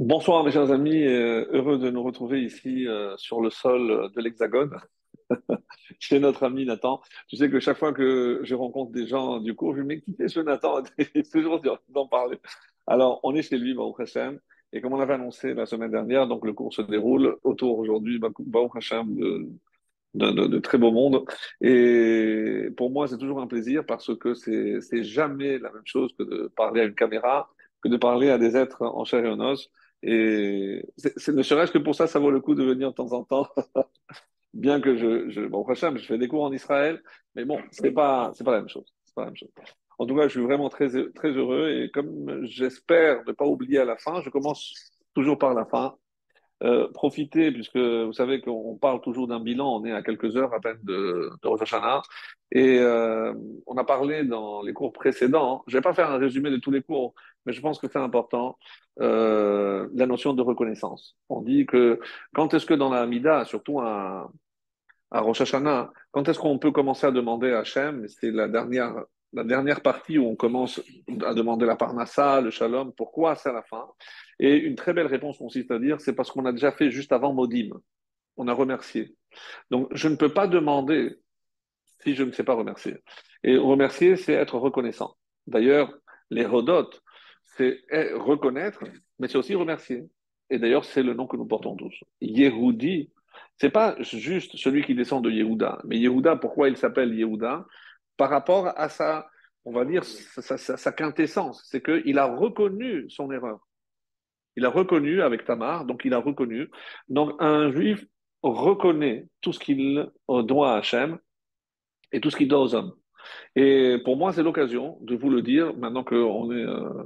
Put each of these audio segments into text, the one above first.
Bonsoir mes chers amis, euh, heureux de nous retrouver ici euh, sur le sol de l'Hexagone, chez notre ami Nathan. Tu sais que chaque fois que je rencontre des gens du cours, je me dis, mais qui est ce Nathan? Il toujours d'en parler. Alors, on est chez lui, Baruch Hashem, et comme on l'avait annoncé la semaine dernière, donc le cours se déroule autour aujourd'hui, Baruch Hashem, de, de, de- de très beau monde. Et pour moi, c'est toujours un plaisir parce que c'est jamais la même chose que de parler à une caméra, que de parler à des êtres en chair et en os. Et ne serait-ce que pour ça, ça vaut le coup de venir de temps en temps, bien que je, je, bon, prochain, je fais des cours en Israël, mais bon, c'est pas, pas la même chose. En tout cas, je suis vraiment très, très heureux et comme j'espère ne pas oublier à la fin, je commence toujours par la fin. Euh, profiter, puisque vous savez qu'on parle toujours d'un bilan, on est à quelques heures à peine de, de Rosh Hashanah, et euh, on a parlé dans les cours précédents, je ne vais pas faire un résumé de tous les cours, mais je pense que c'est important, euh, la notion de reconnaissance. On dit que quand est-ce que dans la Hamida, surtout à, à Rosh Hashanah, quand est-ce qu'on peut commencer à demander à Hachem, c'est la dernière, la dernière partie où on commence à demander la parnassa, le shalom, pourquoi c'est à la fin? Et une très belle réponse consiste à dire, c'est parce qu'on a déjà fait juste avant Modim, on a remercié. Donc je ne peux pas demander si je ne sais pas remercier. Et remercier, c'est être reconnaissant. D'ailleurs, les rodotes, c'est reconnaître, mais c'est aussi remercier. Et d'ailleurs, c'est le nom que nous portons tous. Yehudi, c'est pas juste celui qui descend de Yehuda, mais Yehuda, pourquoi il s'appelle Yehuda? Par rapport à sa, on va dire, sa, sa, quintessence, c'est qu'il a reconnu son erreur. Il a reconnu avec Tamar, donc il a reconnu. Donc un juif reconnaît tout ce qu'il doit à Hachem et tout ce qu'il doit aux hommes. Et pour moi, c'est l'occasion de vous le dire, maintenant qu'on est euh,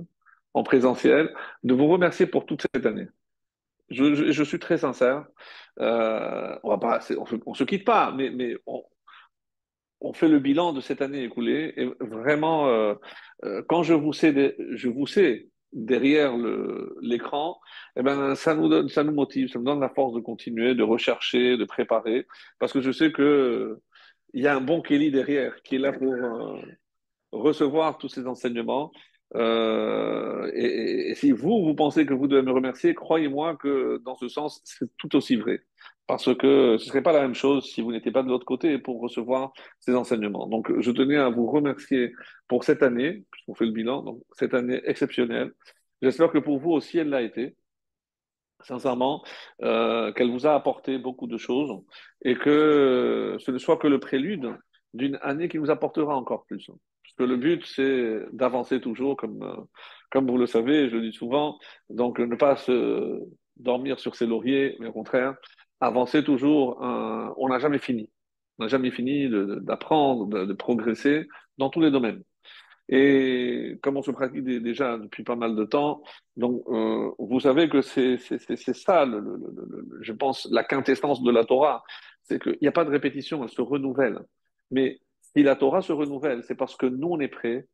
en présentiel, de vous remercier pour toute cette année. Je, je, suis très sincère. Euh, on on se, quitte pas, mais, mais on, on, fait le bilan de cette année écoulée. Et vraiment, euh, euh, quand je vous sais, je vous sais derrière l'écran, eh ben, ça nous ça nous motive, ça nous donne la force de continuer, de rechercher, de préparer, parce que je sais que il y a un bon Kelly derrière qui est là pour euh, recevoir tous ces enseignements. Euh, et, si vous, vous pensez que vous devez me remercier, croyez-moi que dans ce sens, c'est tout aussi vrai. Parce que ce ne serait pas la même chose si vous n'étiez pas de l'autre côté pour recevoir ces enseignements. Donc, je tenais à vous remercier pour cette année, puisqu'on fait le bilan, donc cette année exceptionnelle. J'espère que pour vous aussi, elle l'a été sincèrement, euh, qu'elle vous a apporté beaucoup de choses et que ce ne soit que le prélude d'une année qui nous apportera encore plus. Que le but, c'est d'avancer toujours, comme, euh, comme vous le savez, je le dis souvent, donc ne pas se dormir sur ses lauriers, mais au contraire, avancer toujours. Euh, on n'a jamais fini. On n'a jamais fini d'apprendre, de, progresser dans tous les domaines. Et comme on se pratique déjà depuis pas mal de temps, donc euh, vous savez que c'est ça, le, le, je pense, la quintessence de la Torah. C'est qu'il n'y a pas de répétition, elle se renouvelle. Mais si la Torah se renouvelle, c'est parce que nous, on est prêts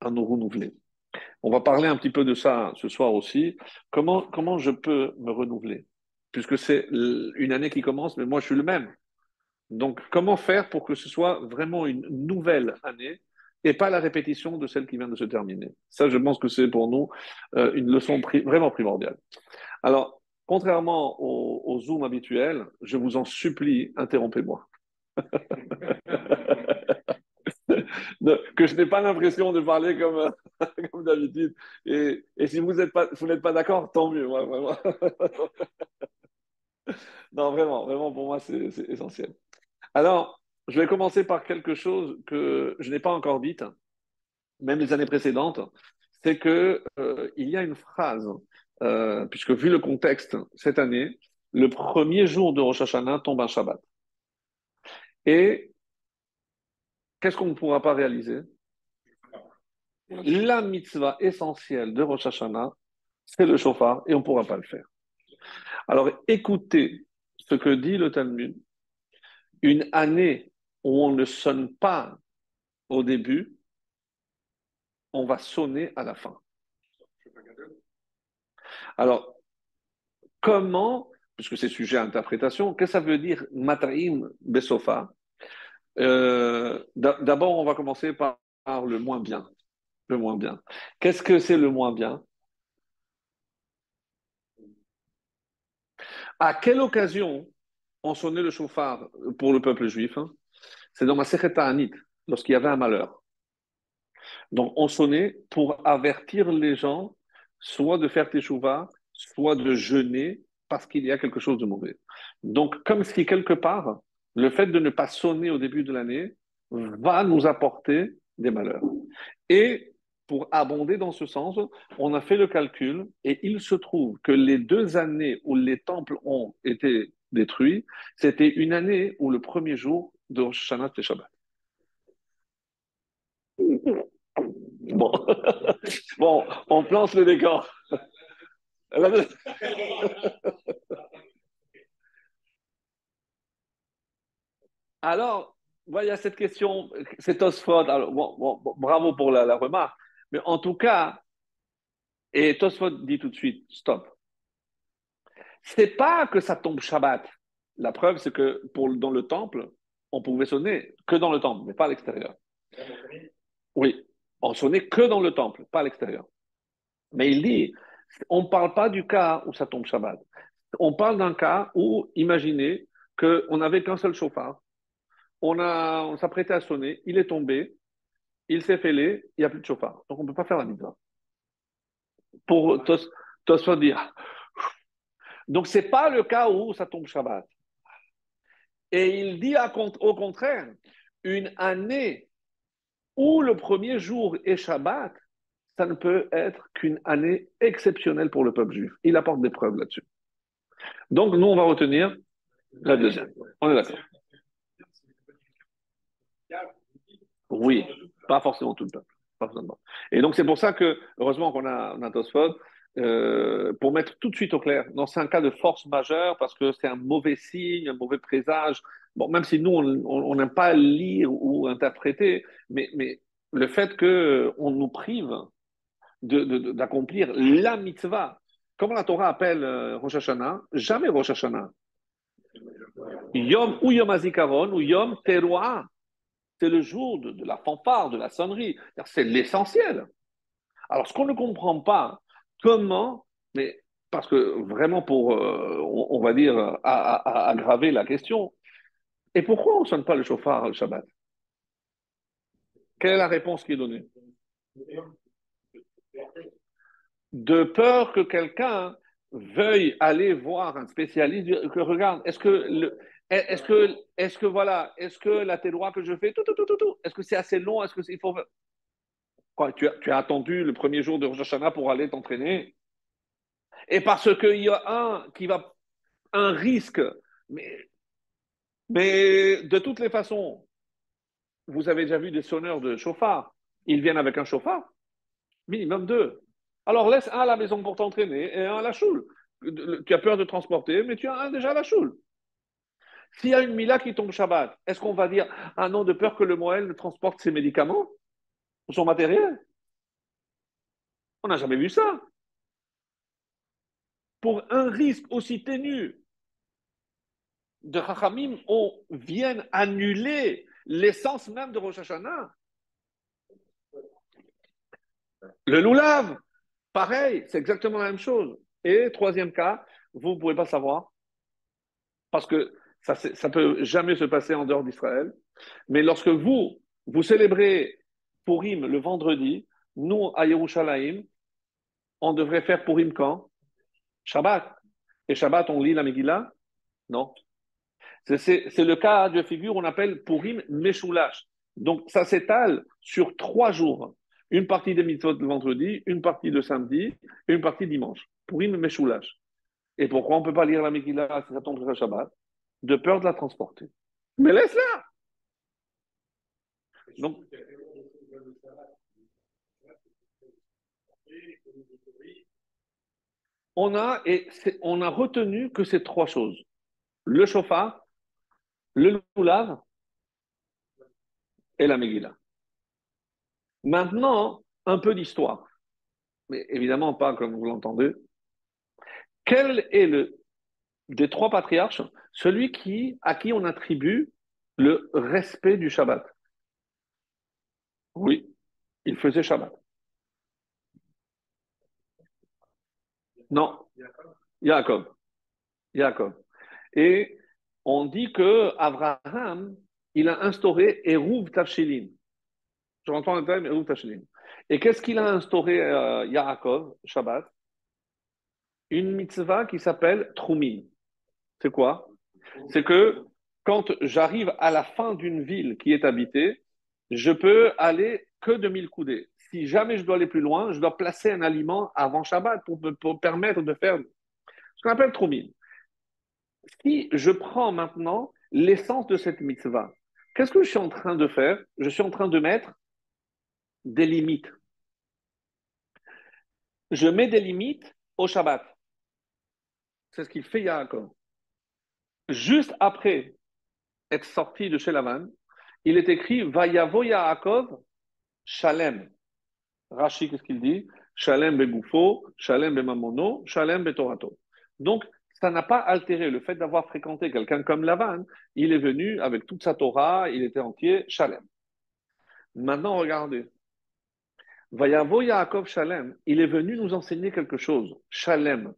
à nous renouveler. On va parler un petit peu de ça ce soir aussi. Comment, comment je peux me renouveler? Puisque c'est une année qui commence, mais moi, je suis le même. Donc, comment faire pour que ce soit vraiment une nouvelle année et pas la répétition de celle qui vient de se terminer? Ça, je pense que c'est pour nous euh, une leçon vraiment primordiale. Alors, contrairement au, Zoom habituel, je vous en supplie, interrompez-moi. que je n'ai pas l'impression de parler comme, comme d'habitude. Et, si vous n'êtes pas, pas d'accord, tant mieux. Ouais, vraiment. non, vraiment, vraiment, pour moi, c'est essentiel. Alors, je vais commencer par quelque chose que je n'ai pas encore dite, même les années précédentes, c'est que euh, il y a une phrase, euh, puisque vu le contexte cette année, le premier jour de Rosh Hashanah tombe un Shabbat. Et qu'est-ce qu'on ne pourra pas réaliser? La mitzvah essentielle de Rosh Hashanah, c'est le chauffard, et on ne pourra pas le faire. Alors écoutez ce que dit le Talmud. Une année où on ne sonne pas au début, on va sonner à la fin. Alors, comment, puisque c'est sujet à interprétation, qu'est-ce que ça veut dire Mataim Besofa? Euh, D'abord, on va commencer par, le moins bien. Le moins bien. Qu'est-ce que c'est le moins bien? À quelle occasion on sonnait le chauffard pour le peuple juif hein? C'est dans ma Anit, lorsqu'il y avait un malheur. Donc on sonnait pour avertir les gens soit de faire teshuva, soit de jeûner parce qu'il y a quelque chose de mauvais. Donc comme si quelque part, le fait de ne pas sonner au début de l'année va nous apporter des malheurs. Et pour abonder dans ce sens, on a fait le calcul et il se trouve que les deux années où les temples ont été détruits, c'était une année où le premier jour de Rosh Shabbat. Bon. bon, on plante le décor. Alors, il y a cette question, c'est Tosfot. bravo pour la, remarque. Mais en tout cas, et Tosfot dit tout de suite, stop. C'est pas que ça tombe Shabbat. La preuve, c'est que pour, dans le temple, on pouvait sonner que dans le temple, mais pas à l'extérieur. Oui, on sonnait que dans le temple, pas à l'extérieur. Mais il dit, on ne parle pas du cas où ça tombe Shabbat. On parle d'un cas où, imaginez qu'on n'avait qu'un seul chauffard, on, on s'apprêtait à sonner, il est tombé, il s'est fêlé, il n'y a plus de chauffard. Donc on ne peut pas faire la mitzvah. Pour Tosfot dire. Donc ce n'est pas le cas où ça tombe Shabbat. Et il dit au contraire, une année où le premier jour est Shabbat, ça ne peut être qu'une année exceptionnelle pour le peuple juif. Il apporte des preuves là-dessus. Donc nous, on va retenir la deuxième. On est d'accord. Oui, pas forcément tout le peuple. Et donc c'est pour ça que, heureusement qu'on a, un euh, pour mettre tout de suite au clair, non, c'est un cas de force majeure parce que c'est un mauvais signe, un mauvais présage. Bon, même si nous, on n'aime pas lire ou interpréter, mais, mais le fait qu'on nous prive d'accomplir la mitzvah, comme la Torah appelle euh, Rosh Hashanah, jamais Rosh Hashanah. Yom ou Yom Azikaron ou Yom Teruah. C'est le jour de, la fanfare, de la sonnerie. C'est l'essentiel. Alors, ce qu'on ne comprend pas, comment, mais parce que vraiment pour, euh, on, va dire, aggraver la question, et pourquoi on ne sonne pas le chauffard le Shabbat? Quelle est la réponse qui est donnée? De peur que quelqu'un veuille aller voir un spécialiste, que regarde, est-ce que le, est-ce que, est-ce que voilà, est-ce que la téloie que je fais, tout, tout, tout, tout, est-ce que c'est assez long? Est-ce que faut quoi tu as, tu as attendu le premier jour de Rosh Hashanah pour aller t'entraîner? Et parce qu'il y a un qui va un risque, mais, mais de toutes les façons, vous avez déjà vu des sonneurs de chauffard. Ils viennent avec un chauffard, minimum deux. Alors laisse un à la maison pour t'entraîner et un à la choule. Tu as peur de transporter, mais tu as un déjà à la choule. S'il y a une Mila qui tombe Shabbat, est-ce qu'on va dire un nom de peur que le Moël ne transporte ses médicaments ou son matériel? On n'a jamais vu ça. Pour un risque aussi ténu de Chachamim, on vient annuler l'essence même de Rosh Hashanah. Le loulav, pareil, c'est exactement la même chose. Et troisième cas, vous ne pouvez pas savoir, parce que ça ne peut jamais se passer en dehors d'Israël. Mais lorsque vous, vous célébrez Purim le vendredi, nous, à Yerushalayim, on devrait faire Purim quand? Shabbat. Et Shabbat, on lit la Megillah? Non. C'est le cas de figure, on appelle Purim Meshulash. Donc, ça s'étale sur trois jours. Une partie des mitzvot le vendredi, une partie le samedi et une partie dimanche. Purim Meshulash. Et pourquoi on ne peut pas lire la Megillah si ça tombe sur Shabbat? De peur de la transporter. Mais laisse-la. On a retenu que ces trois choses le chauffard, le loulav et la Megillah. Maintenant, un peu d'histoire, mais évidemment pas comme vous l'entendez. Quel est le des trois patriarches celui qui, à qui on attribue le respect du Shabbat. Oui, il faisait Shabbat. Non, Jacob. Yaakov. Et on dit que Abraham, il a instauré Eruv Tafshilin. Je rentre le terme Eruv Tafshilin. Et qu'est-ce qu'il a instauré euh, Yaakov, Shabbat? Une mitzvah qui s'appelle Trumin. C'est quoi? C'est que quand j'arrive à la fin d'une ville qui est habitée, je peux aller que de 1000 coudées. Si jamais je dois aller plus loin, je dois placer un aliment avant Shabbat pour me permettre de faire ce qu'on appelle Trumin. Si je prends maintenant l'essence de cette mitzvah, qu'est-ce que je suis en train de faire? Je suis en train de mettre des limites. Je mets des limites au Shabbat. C'est ce qu'il fait Yaakov. Juste après être sorti de chez Lavan, il est écrit Vayavo Yaakov Shalem. Rashi, qu'est-ce qu'il dit? Shalem begoufo, Shalem bemamono, Shalem betorato. Donc, ça n'a pas altéré le fait d'avoir fréquenté quelqu'un comme Lavan. Il est venu avec toute sa Torah, il était entier, Shalem. Maintenant, regardez. Vayavo Yaakov Shalem, il est venu nous enseigner quelque chose. Shalem,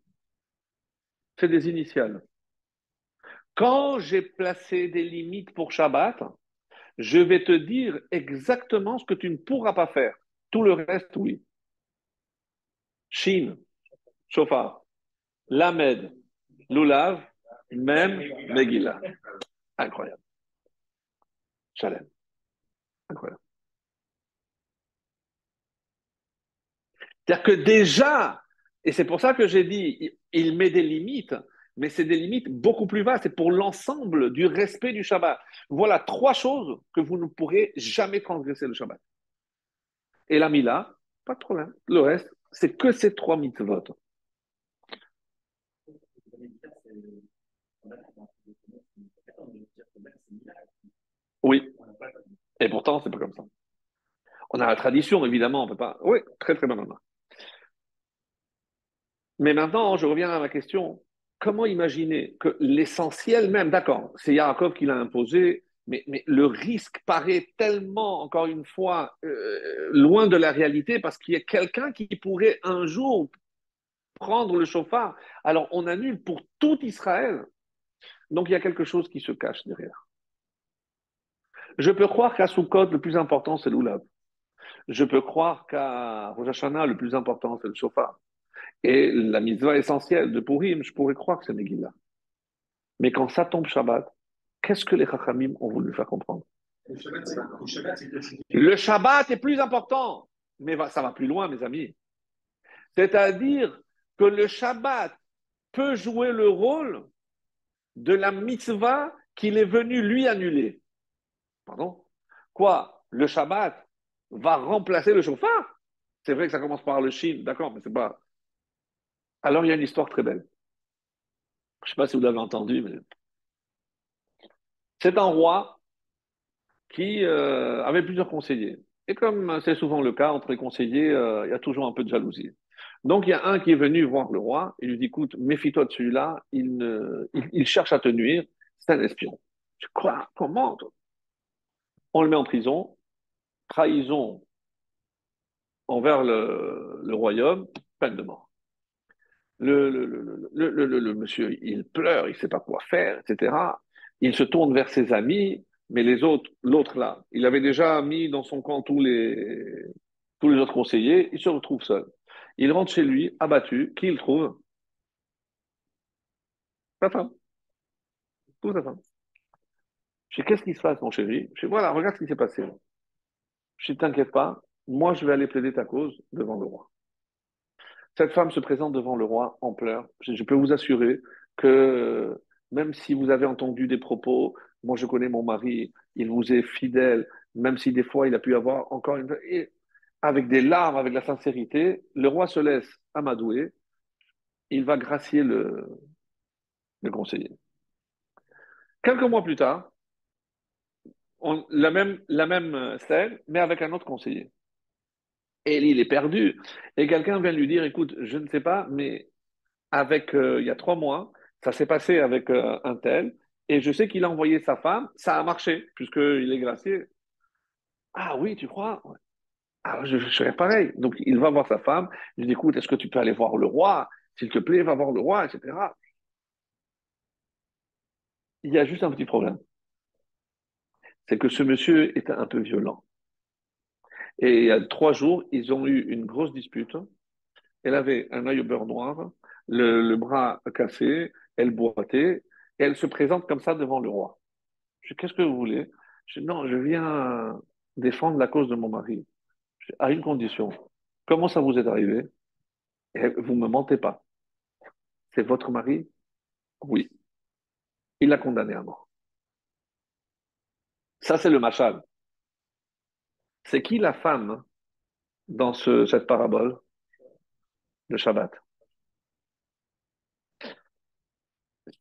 c'est des initiales. Quand j'ai placé des limites pour Shabbat, je vais te dire exactement ce que tu ne pourras pas faire. Tout le reste, oui. Shin, Shofar, Lamed, Lulav, même Megillah. Incroyable. Shalem. Incroyable. C'est-à-dire que déjà, et c'est pour ça que j'ai dit, il met des limites, mais c'est des limites beaucoup plus vastes. C'est pour l'ensemble du respect du Shabbat. Voilà trois choses que vous ne pourrez jamais transgresser le Shabbat. Et la Mila, pas de problème. Le reste, c'est que ces trois mitzvot. Oui. Et pourtant, c'est pas comme ça. On a la tradition, évidemment, on peut pas. Oui, très très bien. Mais maintenant, je reviens à ma question. Comment imaginer que l'essentiel même, d'accord, c'est Yaakov qui l'a imposé, mais, le risque paraît tellement, encore une fois, euh, loin de la réalité parce qu'il y a quelqu'un qui pourrait un jour prendre le chauffard. Alors on annule pour tout Israël. Donc il y a quelque chose qui se cache derrière. Je peux croire qu'à Sukkot, le plus important, c'est l'Oulav. Je peux croire qu'à Rosh Hashanah, le plus important, c'est le chauffard. Et la mitzvah essentielle de Purim, je pourrais croire que c'est Megillah. Mais quand ça tombe Shabbat, qu'est-ce que les Chachamim ont voulu faire comprendre? Le Shabbat est plus important, mais ça va plus loin, mes amis. C'est-à-dire que le Shabbat peut jouer le rôle de la mitzvah qu'il est venu lui annuler. Pardon? Quoi? Le Shabbat va remplacer le chauffard? C'est vrai que ça commence par le Shin, d'accord, mais c'est pas. Alors il y a une histoire très belle. Je ne sais pas si vous l'avez entendu, mais c'est un roi qui euh, avait plusieurs conseillers. Et comme c'est souvent le cas entre les conseillers, euh, il y a toujours un peu de jalousie. Donc il y a un qui est venu voir le roi et lui dit écoute, méfie-toi de celui-là, il, cherche à te nuire, c'est un espion. Je crois, comment? On le met en prison, trahison envers le royaume, peine de mort le, monsieur, il pleure, il ne sait pas quoi faire, etc. Il se tourne vers ses amis, mais les autres, l'autre là, il avait déjà mis dans son camp tous les, autres conseillers, il se retrouve seul. Il rentre chez lui, abattu, qui il trouve? Sa femme. Tout sa femme? Je qu'est-ce qui se passe, mon chéri? Je sais, voilà, regarde ce qui s'est passé. Je ne t'inquiète pas, moi je vais aller plaider ta cause devant le roi. Cette femme se présente devant le roi en pleurs. Je, peux vous assurer que même si vous avez entendu des propos, moi je connais mon mari, il vous est fidèle, même si des fois il a pu avoir encore une... Et avec des larmes, avec la sincérité, le roi se laisse amadouer, il va gracier le, le conseiller. Quelques mois plus tard, la, même, la même scène, mais avec un autre conseiller. Et il est perdu. Et quelqu'un vient lui dire, écoute, je ne sais pas, mais avec euh, il y a trois mois, ça s'est passé avec euh, un tel, et je sais qu'il a envoyé sa femme, ça a marché, puisqu'il est gracié. Ah oui, tu crois? Ah, je, serais pareil. Donc il va voir sa femme, il dit, écoute, est-ce que tu peux aller voir le roi? S'il te plaît, va voir le roi, etc. Il y a juste un petit problème. C'est que ce monsieur était un peu violent. Et il y a trois jours, ils ont eu une grosse dispute. Elle avait un œil au beurre noir, le, bras cassé, elle boitait, et elle se présente comme ça devant le roi. Je dis, qu'est-ce que vous voulez? Je dis, non, je viens défendre la cause de mon mari. à une condition. Comment ça vous est arrivé? Vous ne me mentez pas. C'est votre mari? Oui. Il l'a condamné à mort. Ça, c'est le machal. C'est qui la femme dans cette parabole Le Shabbat?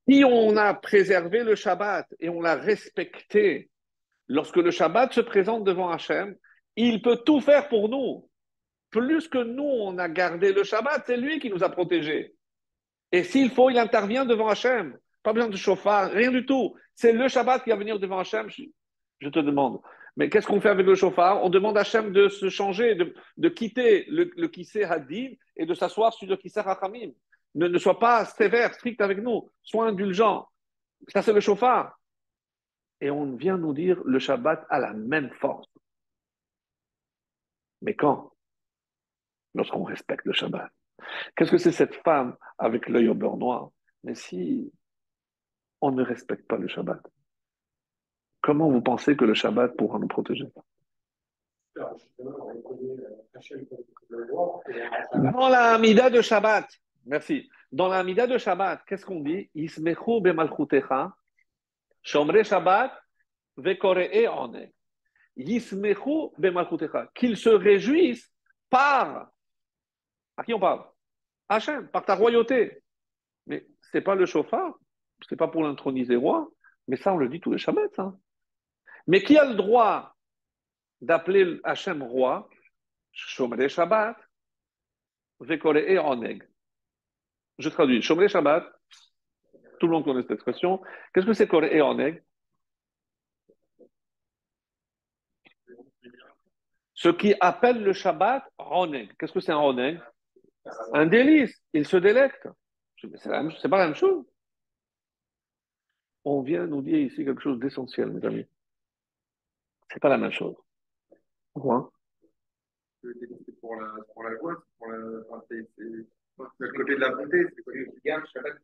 Si on a préservé le Shabbat et on l'a respecté, lorsque le Shabbat se présente devant Hachem, il peut tout faire pour nous. Plus que nous, on a gardé le Shabbat, c'est lui qui nous a protégés. Et s'il faut, il intervient devant Hachem. Pas besoin de chauffard, rien du tout. C'est le Shabbat qui va venir devant Hachem. Je te demande. Mais qu'est-ce qu'on fait avec le chauffard? On demande à Hachem de se changer, de, quitter le, le Kissé Hadin et de s'asseoir sur le Kissé Hachamim. Ne, ne sois pas sévère, strict avec nous. Sois indulgent. Ça, c'est le chauffard. Et on vient nous dire le Shabbat a la même force. Mais quand? Lorsqu'on respecte le Shabbat. Qu'est-ce que c'est cette femme avec l'œil au beurre noir? Mais si on ne respecte pas le Shabbat, comment vous pensez que le Shabbat pourra nous protéger? Dans la Amida de Shabbat, merci. Dans la Amida de Shabbat, qu'est-ce qu'on dit? Ismechu bemalchutecha, shomre Shabbat, vekoree one. Yismechu bemalchutecha. Qu'ils se réjouissent par. À qui on parle? Hachem, par ta royauté. Mais ce n'est pas le chauffard, ce n'est pas pour l'introniser roi, mais ça, on le dit tous les Shabbats. Hein. Mais qui a le droit d'appeler Hachem roi Shomre Shabbat, Vekore Oneg. Je traduis. Shomre Shabbat, tout le monde connaît cette expression. Qu'est-ce que c'est Kore Oneg? Ce qui appelle le Shabbat Oneg. Qu'est-ce que c'est un Oneg? Un délice. Il se délecte. C'est pas la même chose. On vient nous dire ici quelque chose d'essentiel, mes amis. C'est pas la même chose. Pourquoi? C'est pour la, pour la joie, c'est pour la. Enfin, c'est le côté de la bonté, c'est celui qui garde Shabbat,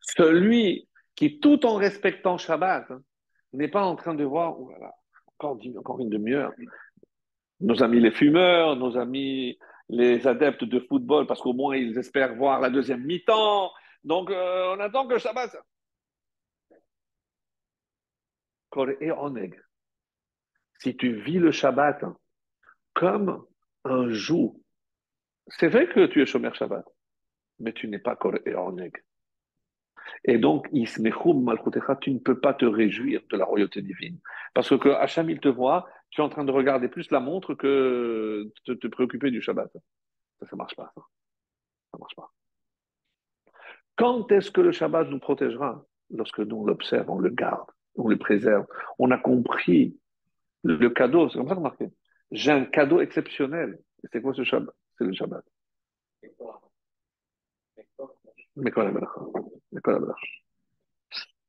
Celui qui, tout en respectant Shabbat, hein, n'est pas en train de voir, oh là là, encore, encore une demi-heure. Nos amis les fumeurs, nos amis les adeptes de football, parce qu'au moins ils espèrent voir la deuxième mi-temps. Donc euh, on attend que Shabbat et Oneg. Si tu vis le Shabbat comme un jour, c'est vrai que tu es Shomer Shabbat, mais tu n'es pas et Oneg. Et donc, tu ne peux pas te réjouir de la royauté divine. Parce que Hacham, il te voit, tu es en train de regarder plus la montre que de te préoccuper du Shabbat. Ça, ne marche pas. Ça. ça marche pas. Quand est-ce que le Shabbat nous protégera? Lorsque nous l'observons, on le garde on le préserve. On a compris le, cadeau, c'est comme ça qu'on marqué. J'ai un cadeau exceptionnel. C'est quoi ce Shabbat? C'est le Shabbat.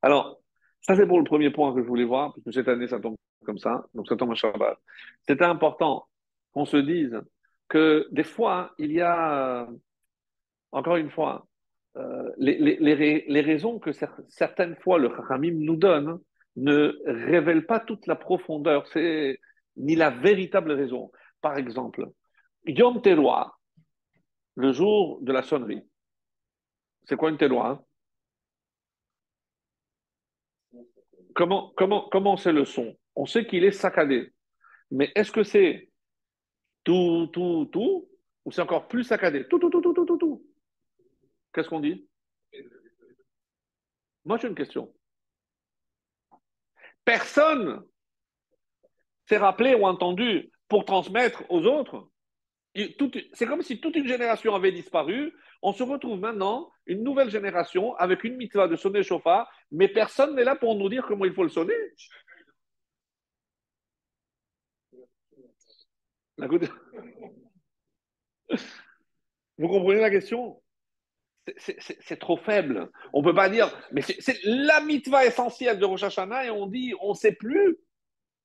Alors, ça c'est pour le premier point que je voulais voir, parce que cette année ça tombe comme ça, donc ça tombe un Shabbat. C'était important qu'on se dise que des fois, il y a, encore une fois, euh, les, les, les, raisons que certaines fois le Khamim nous donne ne révèle pas toute la profondeur, ni la véritable raison. Par exemple, Yom Teruah, le jour de la sonnerie. C'est quoi une Teruah? Comment, comment, comment c'est le son? On sait qu'il est saccadé. Mais est-ce que c'est tout, tout, tout? Ou c'est encore plus saccadé? Tout, tout, tout, tout, tout, tout, tout. Qu'est-ce qu'on dit? Moi, j'ai une question. Personne s'est rappelé ou entendu pour transmettre aux autres. C'est comme si toute une génération avait disparu. On se retrouve maintenant, une nouvelle génération, avec une mitzvah de sonner chauffard, mais personne n'est là pour nous dire comment il faut le sonner. Vous comprenez la question? C'est trop faible. On ne peut pas dire, mais c'est la mitva essentielle de Rosh Hashanah et on dit, on ne sait plus.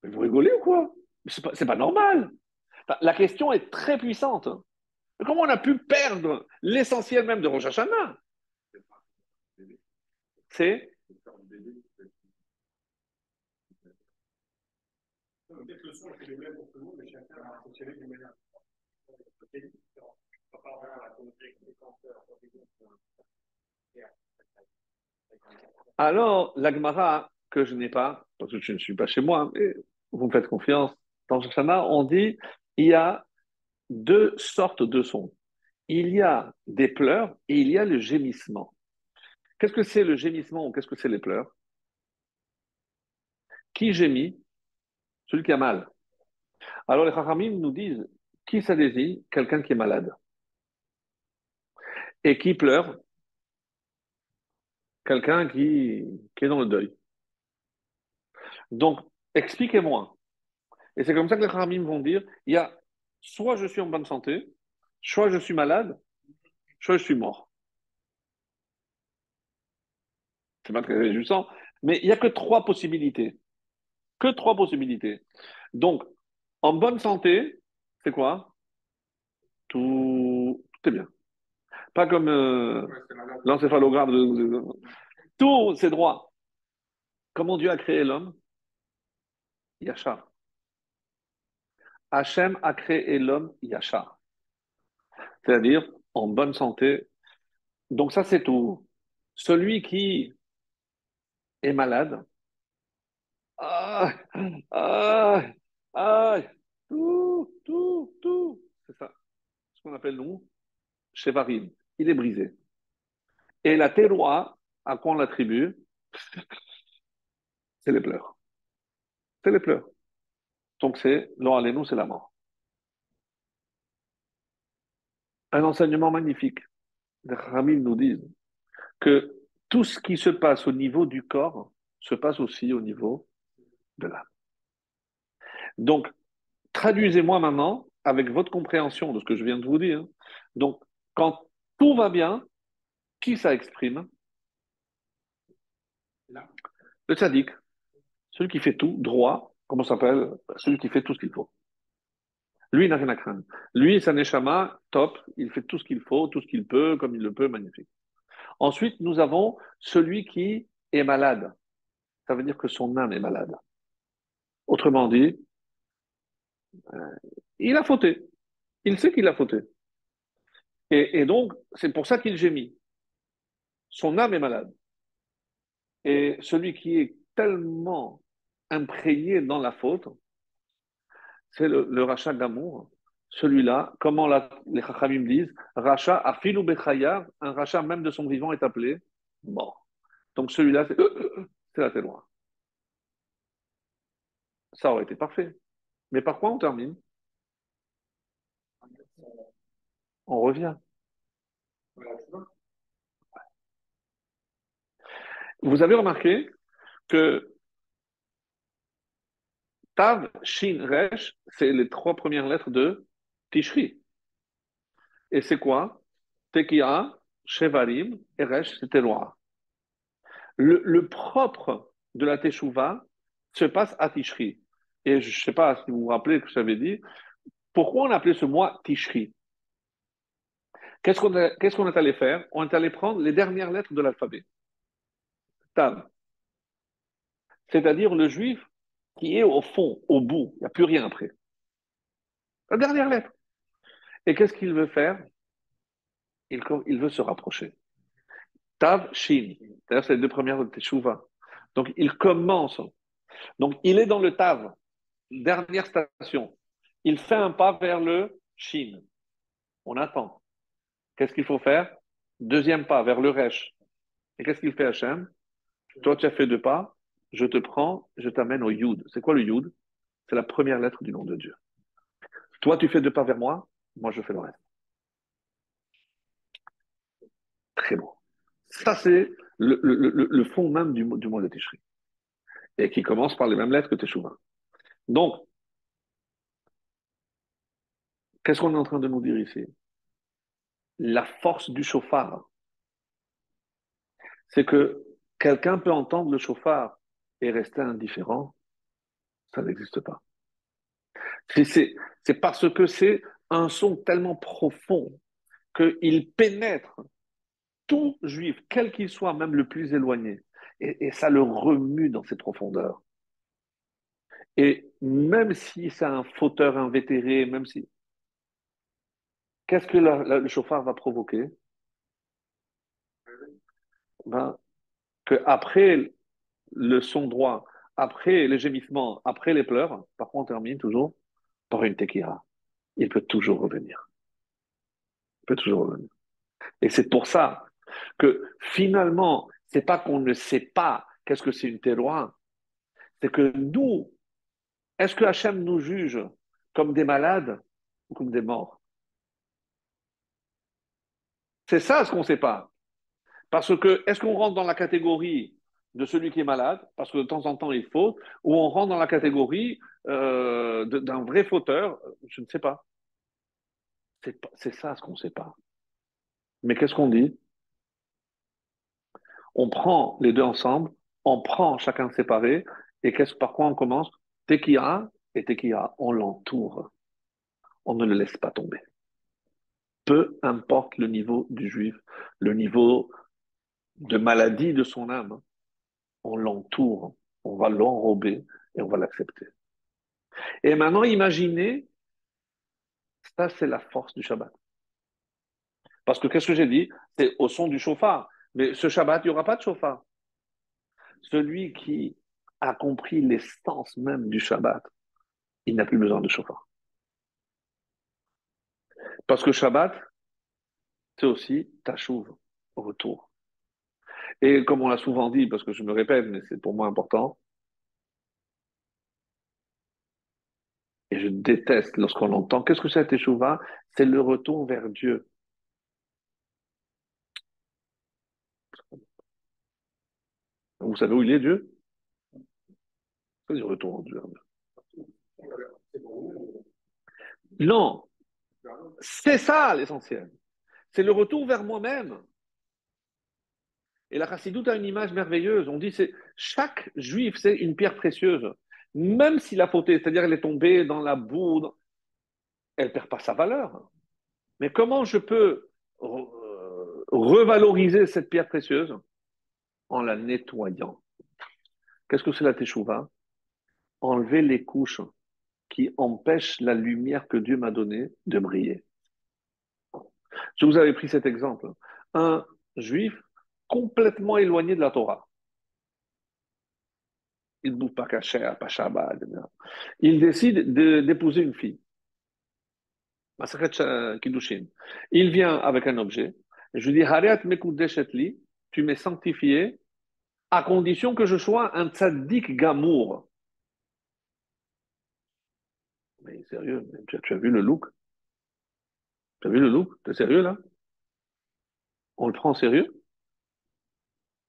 Vous rigolez ou quoi? C'est pas, pas normal. La question est très puissante. Comment on a pu perdre l'essentiel même de Rosh Hashanah? C'est? Alors, l'agmara que je n'ai pas, parce que je ne suis pas chez moi, mais vous me faites confiance, dans on dit il y a deux sortes de sons. Il y a des pleurs et il y a le gémissement. Qu'est-ce que c'est le gémissement ou qu'est-ce que c'est les pleurs? Qui gémit? Celui qui a mal. Alors les Chachamim nous disent qui ça désigne? Quelqu'un qui est malade. Et qui pleure Quelqu'un qui, est dans le deuil. Donc, expliquez-moi. Et c'est comme ça que les Chachamim vont dire il y a soit je suis en bonne santé, soit je suis malade, soit je suis mort. C'est pas très réjouissant, mais il n'y a que trois possibilités. Que trois possibilités. Donc, en bonne santé, c'est quoi? Tout, est bien. Pas comme euh, l'encéphalogramme. De... Tout, c'est droit. Comment Dieu a créé l'homme? Yachar. Hachem a créé l'homme Yachar. C'est-à-dire en bonne santé. Donc ça, c'est tout. Celui qui est malade, ah, ah, ah, tout, tout, tout. C'est ça. Ce qu'on appelle, nous, Chevarim. Il est brisé. Et la terroir, à quoi on l'attribue C'est les pleurs. C'est les pleurs. Donc c'est, nous, c'est la mort. Un enseignement magnifique. Les Ramil nous disent que tout ce qui se passe au niveau du corps se passe aussi au niveau de l'âme. Donc, traduisez-moi maintenant avec votre compréhension de ce que je viens de vous dire. Donc, quand tout va bien, qui ça exprime? Le tzaddik, celui qui fait tout droit, comment s'appelle? Celui qui fait tout ce qu'il faut. Lui, il n'a rien à craindre. Lui, sa neshama, top, il fait tout ce qu'il faut, tout ce qu'il peut, comme il le peut, magnifique. Ensuite, nous avons celui qui est malade. Ça veut dire que son âme est malade. Autrement dit, euh, il a fauté. Il sait qu'il a fauté. Et, donc, c'est pour ça qu'il gémit. Son âme est malade. Et celui qui est tellement imprégné dans la faute, c'est le, rachat d'amour. Celui-là, comment les Chachamim disent, rachat afilou bechaya, un rachat même de son vivant est appelé mort. Donc celui-là, c'est la téloire. Ça aurait été parfait. Mais par quoi on termine? On revient. Vous avez remarqué que Tav, Shin, Resh, c'est les trois premières lettres de Tishri. Et c'est quoi? Tekia, Shevarim et Resh, c'est Teloa. Le, le, propre de la Teshuvah se passe à Tishri. Et je ne sais pas si vous vous rappelez que j'avais dit, pourquoi on appelait ce mois Tishri? Qu'est-ce qu'on est allé faire? On est allé prendre les dernières lettres de l'alphabet. Tav. C'est-à-dire le juif qui est au fond, au bout, il n'y a plus rien après. La dernière lettre. Et qu'est-ce qu'il veut faire? Il, veut se rapprocher. Tav, Shin. D'ailleurs, c'est les deux premières de Teshuvah. Donc, il commence. Donc, il est dans le Tav, dernière station. Il fait un pas vers le Shin. On attend. Qu'est-ce qu'il faut faire? Deuxième pas vers le Resh. Et qu'est-ce qu'il fait Hachem? Toi, tu as fait deux pas, je te prends, je t'amène au Yud. C'est quoi le Yud? C'est la première lettre du nom de Dieu. Toi, tu fais deux pas vers moi, moi, je fais le reste. Très beau. Ça, c'est le, fond même du, du mot de Tishri. Et qui commence par les mêmes lettres que Teshuvah. Donc, qu'est-ce qu'on est en train de nous dire ici? La force du chauffard, c'est que quelqu'un peut entendre le chauffard et rester indifférent. Ça n'existe pas. C'est parce que c'est un son tellement profond qu'il pénètre tout juif, quel qu'il soit, même le plus éloigné. Et, et, ça le remue dans ses profondeurs. Et même si c'est un fauteur invétéré, même si. Qu'est-ce que le chauffard va provoquer? Ben, Que après le son droit, après les gémissements, après les pleurs, par contre on termine toujours par une tequila. Il peut toujours revenir. Il peut toujours revenir. Et c'est pour ça que finalement, c'est pas qu'on ne sait pas qu'est-ce que c'est une terroir, c'est que nous, est-ce que Hachem nous juge comme des malades ou comme des morts? C'est ça ce qu'on ne sait pas. Parce que, est-ce qu'on rentre dans la catégorie de celui qui est malade, parce que de temps en temps il faut, ou on rentre dans la catégorie euh, d'un vrai fauteur? Je ne sais pas. C'est ça ce qu'on ne sait pas. Mais qu'est-ce qu'on dit? On prend les deux ensemble, on prend chacun séparé, et qu'est-ce par quoi on commence? Tekia et Tekia, on l'entoure. On ne le laisse pas tomber. Peu importe le niveau du juif, le niveau de maladie de son âme, on l'entoure, on va l'enrober et on va l'accepter. Et maintenant, imaginez, ça c'est la force du Shabbat. Parce que qu'est-ce que j'ai dit? C'est au son du chauffard. Mais ce Shabbat, il n'y aura pas de chauffard. Celui qui a compris l'essence même du Shabbat, il n'a plus besoin de chauffard. Parce que Shabbat, c'est aussi au retour. Et comme on l'a souvent dit, parce que je me répète, mais c'est pour moi important, et je déteste lorsqu'on entend, qu'est-ce que c'est Teshuvah C'est le retour vers Dieu. Vous savez où il est Dieu? Du retour Non, c'est ça l'essentiel. C'est le retour vers moi-même. Et la chassidoute a une image merveilleuse. On dit c'est chaque juif, c'est une pierre précieuse. Même s'il a fauté, c'est-à-dire elle est tombée dans la boue, elle ne perd pas sa valeur. Mais comment je peux euh, revaloriser cette pierre précieuse? En la nettoyant. Qu'est-ce que c'est la teshuva? Enlever les couches qui empêchent la lumière que Dieu m'a donnée de briller. Je vous avais pris cet exemple. Un juif complètement éloigné de la Torah. Il ne bouffe pas pas Shabbat. Il décide d'épouser une fille. Il vient avec un objet. Je lui dis, tu m'es sanctifié à condition que je sois un tzaddik gamour. Mais sérieux, tu as, vu le look? Tu as vu le look T'es sérieux là? On le prend en sérieux?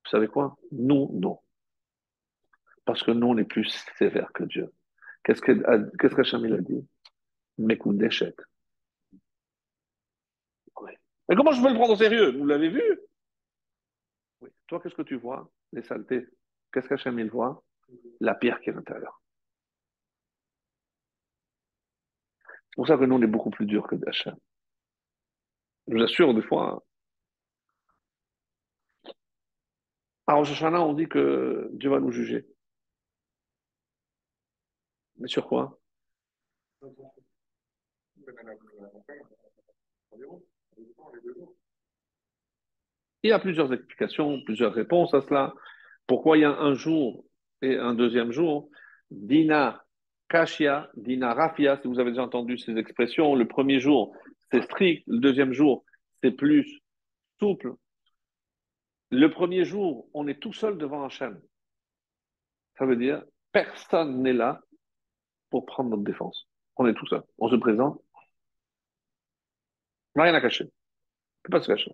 Vous savez quoi? Nous, non. Parce que nous, on est plus sévère que Dieu. Qu'est-ce que qu'est-ce qu'Hachem a dit? Mes d'échec. Mais comment je peux le prendre au sérieux? Vous l'avez vu? Oui. Toi, qu'est-ce que tu vois? Les saletés. Qu'est-ce qu'Hachem il voit? La pierre qui est à l'intérieur. C'est pour ça que nous, on est beaucoup plus dur que Hachem. Je vous assure, des fois. À Rosh on dit que Dieu va nous juger. Mais sur quoi? Il y a plusieurs explications, plusieurs réponses à cela. Pourquoi il y a un jour et un deuxième jour? Dina Kashia, Dina Rafia, si vous avez déjà entendu ces expressions, le premier jour, c'est strict, le deuxième jour, c'est plus souple. Le premier jour, on est tout seul devant Hachem. Ça veut dire, personne n'est là pour prendre notre défense. On est tout seul. On se présente. On n'a rien à cacher. On peut pas se cacher.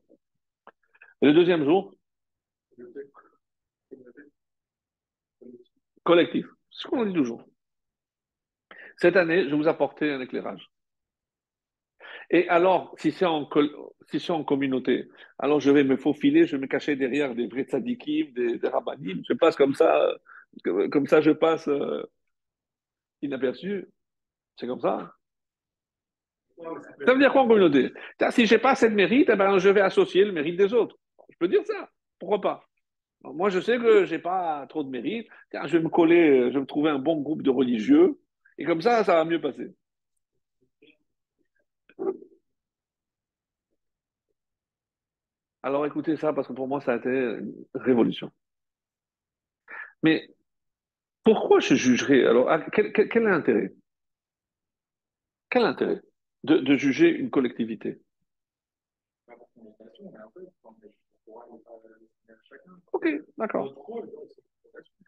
Le deuxième jour, collectif. C'est ce qu'on dit toujours. Cette année, je vous apporter un éclairage. Et alors, si c'est en, si c'est en communauté, alors je vais me faufiler, je vais me cacher derrière des vrais tzadikim, des, des rabbinim, je passe comme ça, comme ça je passe euh, inaperçu. C'est comme ça. Ça veut dire quoi en communauté? Si je n'ai pas de mérite, eh ben, je vais associer le mérite des autres. Je peux dire ça. Pourquoi pas? Moi, je sais que je n'ai pas trop de mérite. je vais me coller, je vais me trouver un bon groupe de religieux. Et comme ça, ça va mieux passer. Alors écoutez ça, parce que pour moi, ça a été une révolution. Mais pourquoi je jugerais Alors, quel, quel, quel est l'intérêt? Quel intérêt de, juger une collectivité? Ok, d'accord.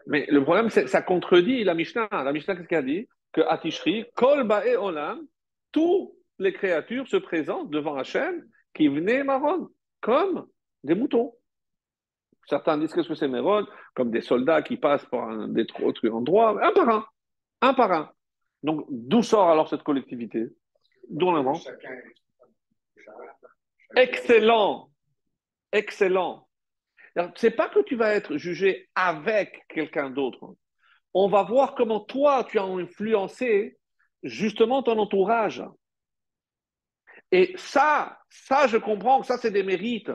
Mais le problème, c'est ça contredit la Mishnah. La Mishnah, qu'est-ce qu'elle dit? Que Atishri, Kol et Olam, toutes les créatures se présentent devant Hachem qui venaient marron, comme des moutons. Certains disent que c'est Méron, comme des soldats qui passent par un, des autres endroits, un par un, un par un. Donc, d'où sort alors cette collectivité? D'où Excellent. Excellent. C'est pas que tu vas être jugé avec quelqu'un d'autre. On va voir comment toi, tu as influencé justement ton entourage. Et ça, ça, je comprends que ça, c'est des mérites.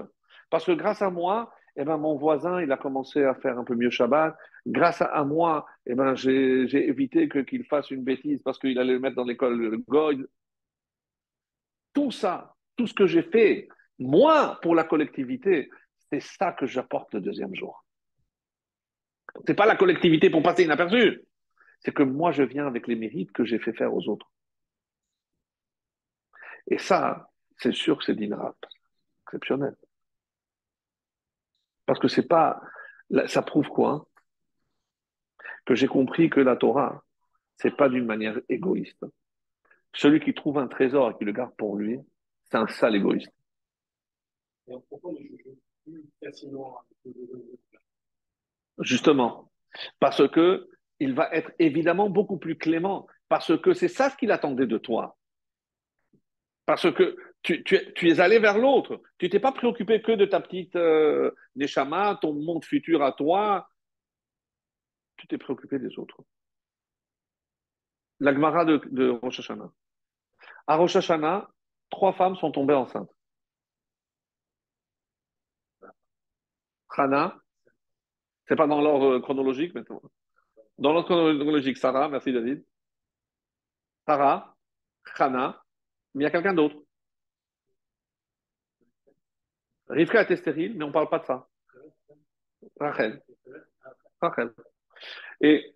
Parce que grâce à moi, eh ben, mon voisin, il a commencé à faire un peu mieux Shabbat. Grâce à moi, eh ben, j'ai évité qu'il fasse une bêtise parce qu'il allait le mettre dans l'école Goy tout ça, tout ce que j'ai fait, moi, pour la collectivité, c'est ça que j'apporte le deuxième jour. Ce n'est pas la collectivité pour passer inaperçu. C'est que moi, je viens avec les mérites que j'ai fait faire aux autres. Et ça, c'est sûr que c'est d'Inrap. Exceptionnel. Parce que c'est pas. Ça prouve quoi Que j'ai compris que la Torah, c'est pas d'une manière égoïste. Celui qui trouve un trésor et qui le garde pour lui, c'est un sale égoïste. Justement, parce que il va être évidemment beaucoup plus clément, parce que c'est ça ce qu'il attendait de toi. Parce que tu, es allé vers l'autre. Tu t'es pas préoccupé que de ta petite euh, Neshama, ton monde futur à toi. Tu t'es préoccupé des autres. La Gemara de, Rosh Hashanah. À Rosh Hashanah, trois femmes sont tombées enceintes. Hana, c'est pas dans l'ordre chronologique maintenant. Dans l'ordre chronologique, Sarah, merci David. Sarah, Hana, mais il y a quelqu'un d'autre. Rivka était stérile, mais on ne parle pas de ça. Rachel. Rachel. Et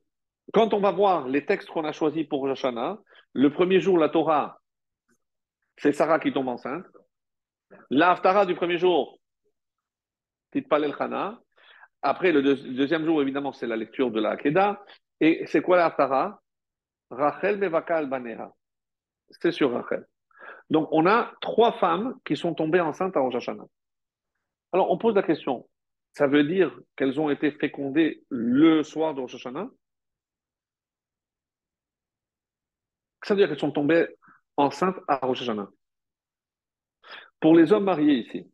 quand on va voir les textes qu'on a choisis pour Rosh Hashanah, le premier jour, la Torah c'est Sarah qui tombe enceinte. L'Aftara du premier jour, Titpalel Khana. Après, le, deuxième jour, évidemment, c'est la lecture de la Keda. Et c'est quoi l'Aftara Rachel Mevakal Baneha. C'est sur Rachel. Donc, on a trois femmes qui sont tombées enceintes à Rosh Hashanah. Alors, on pose la question ça veut dire qu'elles ont été fécondées le soir de Rosh Hashanah? Ça veut dire qu'elles sont tombées enceinte à Rosh Hashanah. Pour les hommes mariés ici,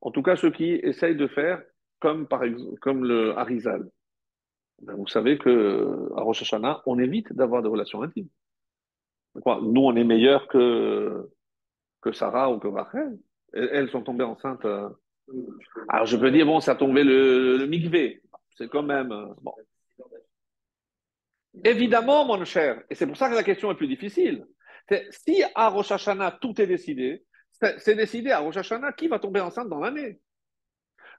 en tout cas ceux qui essayent de faire comme le Harizal, ben, vous savez que à Rosh Hashanah, on évite d'avoir des relations intimes. Nous, on est meilleurs que, que Sarah ou que Rachel. Elles sont tombées enceintes. Euh. Alors je peux dire, bon, ça a tombé le, le C'est quand même. Euh, bon. Évidemment, mon cher, et c'est pour ça que la question est plus difficile. Si à Rosh Hashanah, tout est décidé, c'est décidé à Rosh Hashanah qui va tomber enceinte dans l'année?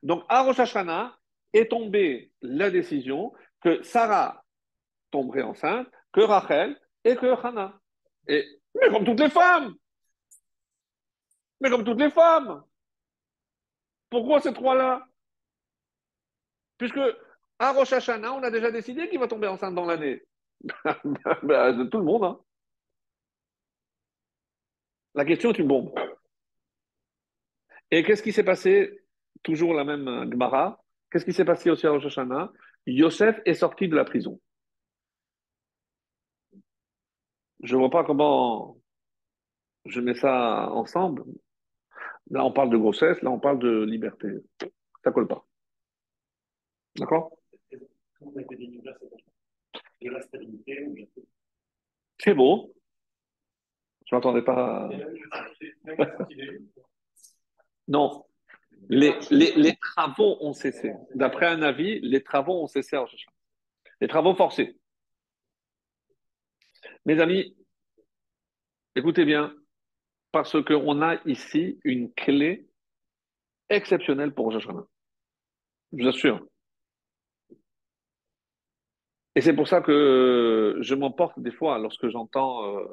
Donc à Rosh Hashanah est tombée la décision que Sarah tomberait enceinte, que Rachel et que Hannah. Mais comme toutes les femmes Mais comme toutes les femmes Pourquoi ces trois-là? Puisque à Rosh Hashanah, on a déjà décidé qu'il va tomber enceinte dans l'année. Ben, tout le monde. Hein. La question est une bombe. Et qu'est-ce qui s'est passé? Toujours la même Gemara. Qu'est-ce qui s'est passé aussi à Rosh Hashanah? Yosef est sorti de la prison. Je vois pas comment. je mets ça ensemble. Là, on parle de grossesse, là, on parle de liberté. Ça colle pas. D'accord? C'est beau. Je m'attendais pas. non. Les, les, les, travaux ont cessé. D'après un avis, les travaux ont cessé Les travaux forcés. Mes amis, écoutez bien, parce qu'on a ici une clé exceptionnelle pour Rosh Je vous assure. Et c'est pour ça que je m'emporte des fois lorsque j'entends euh,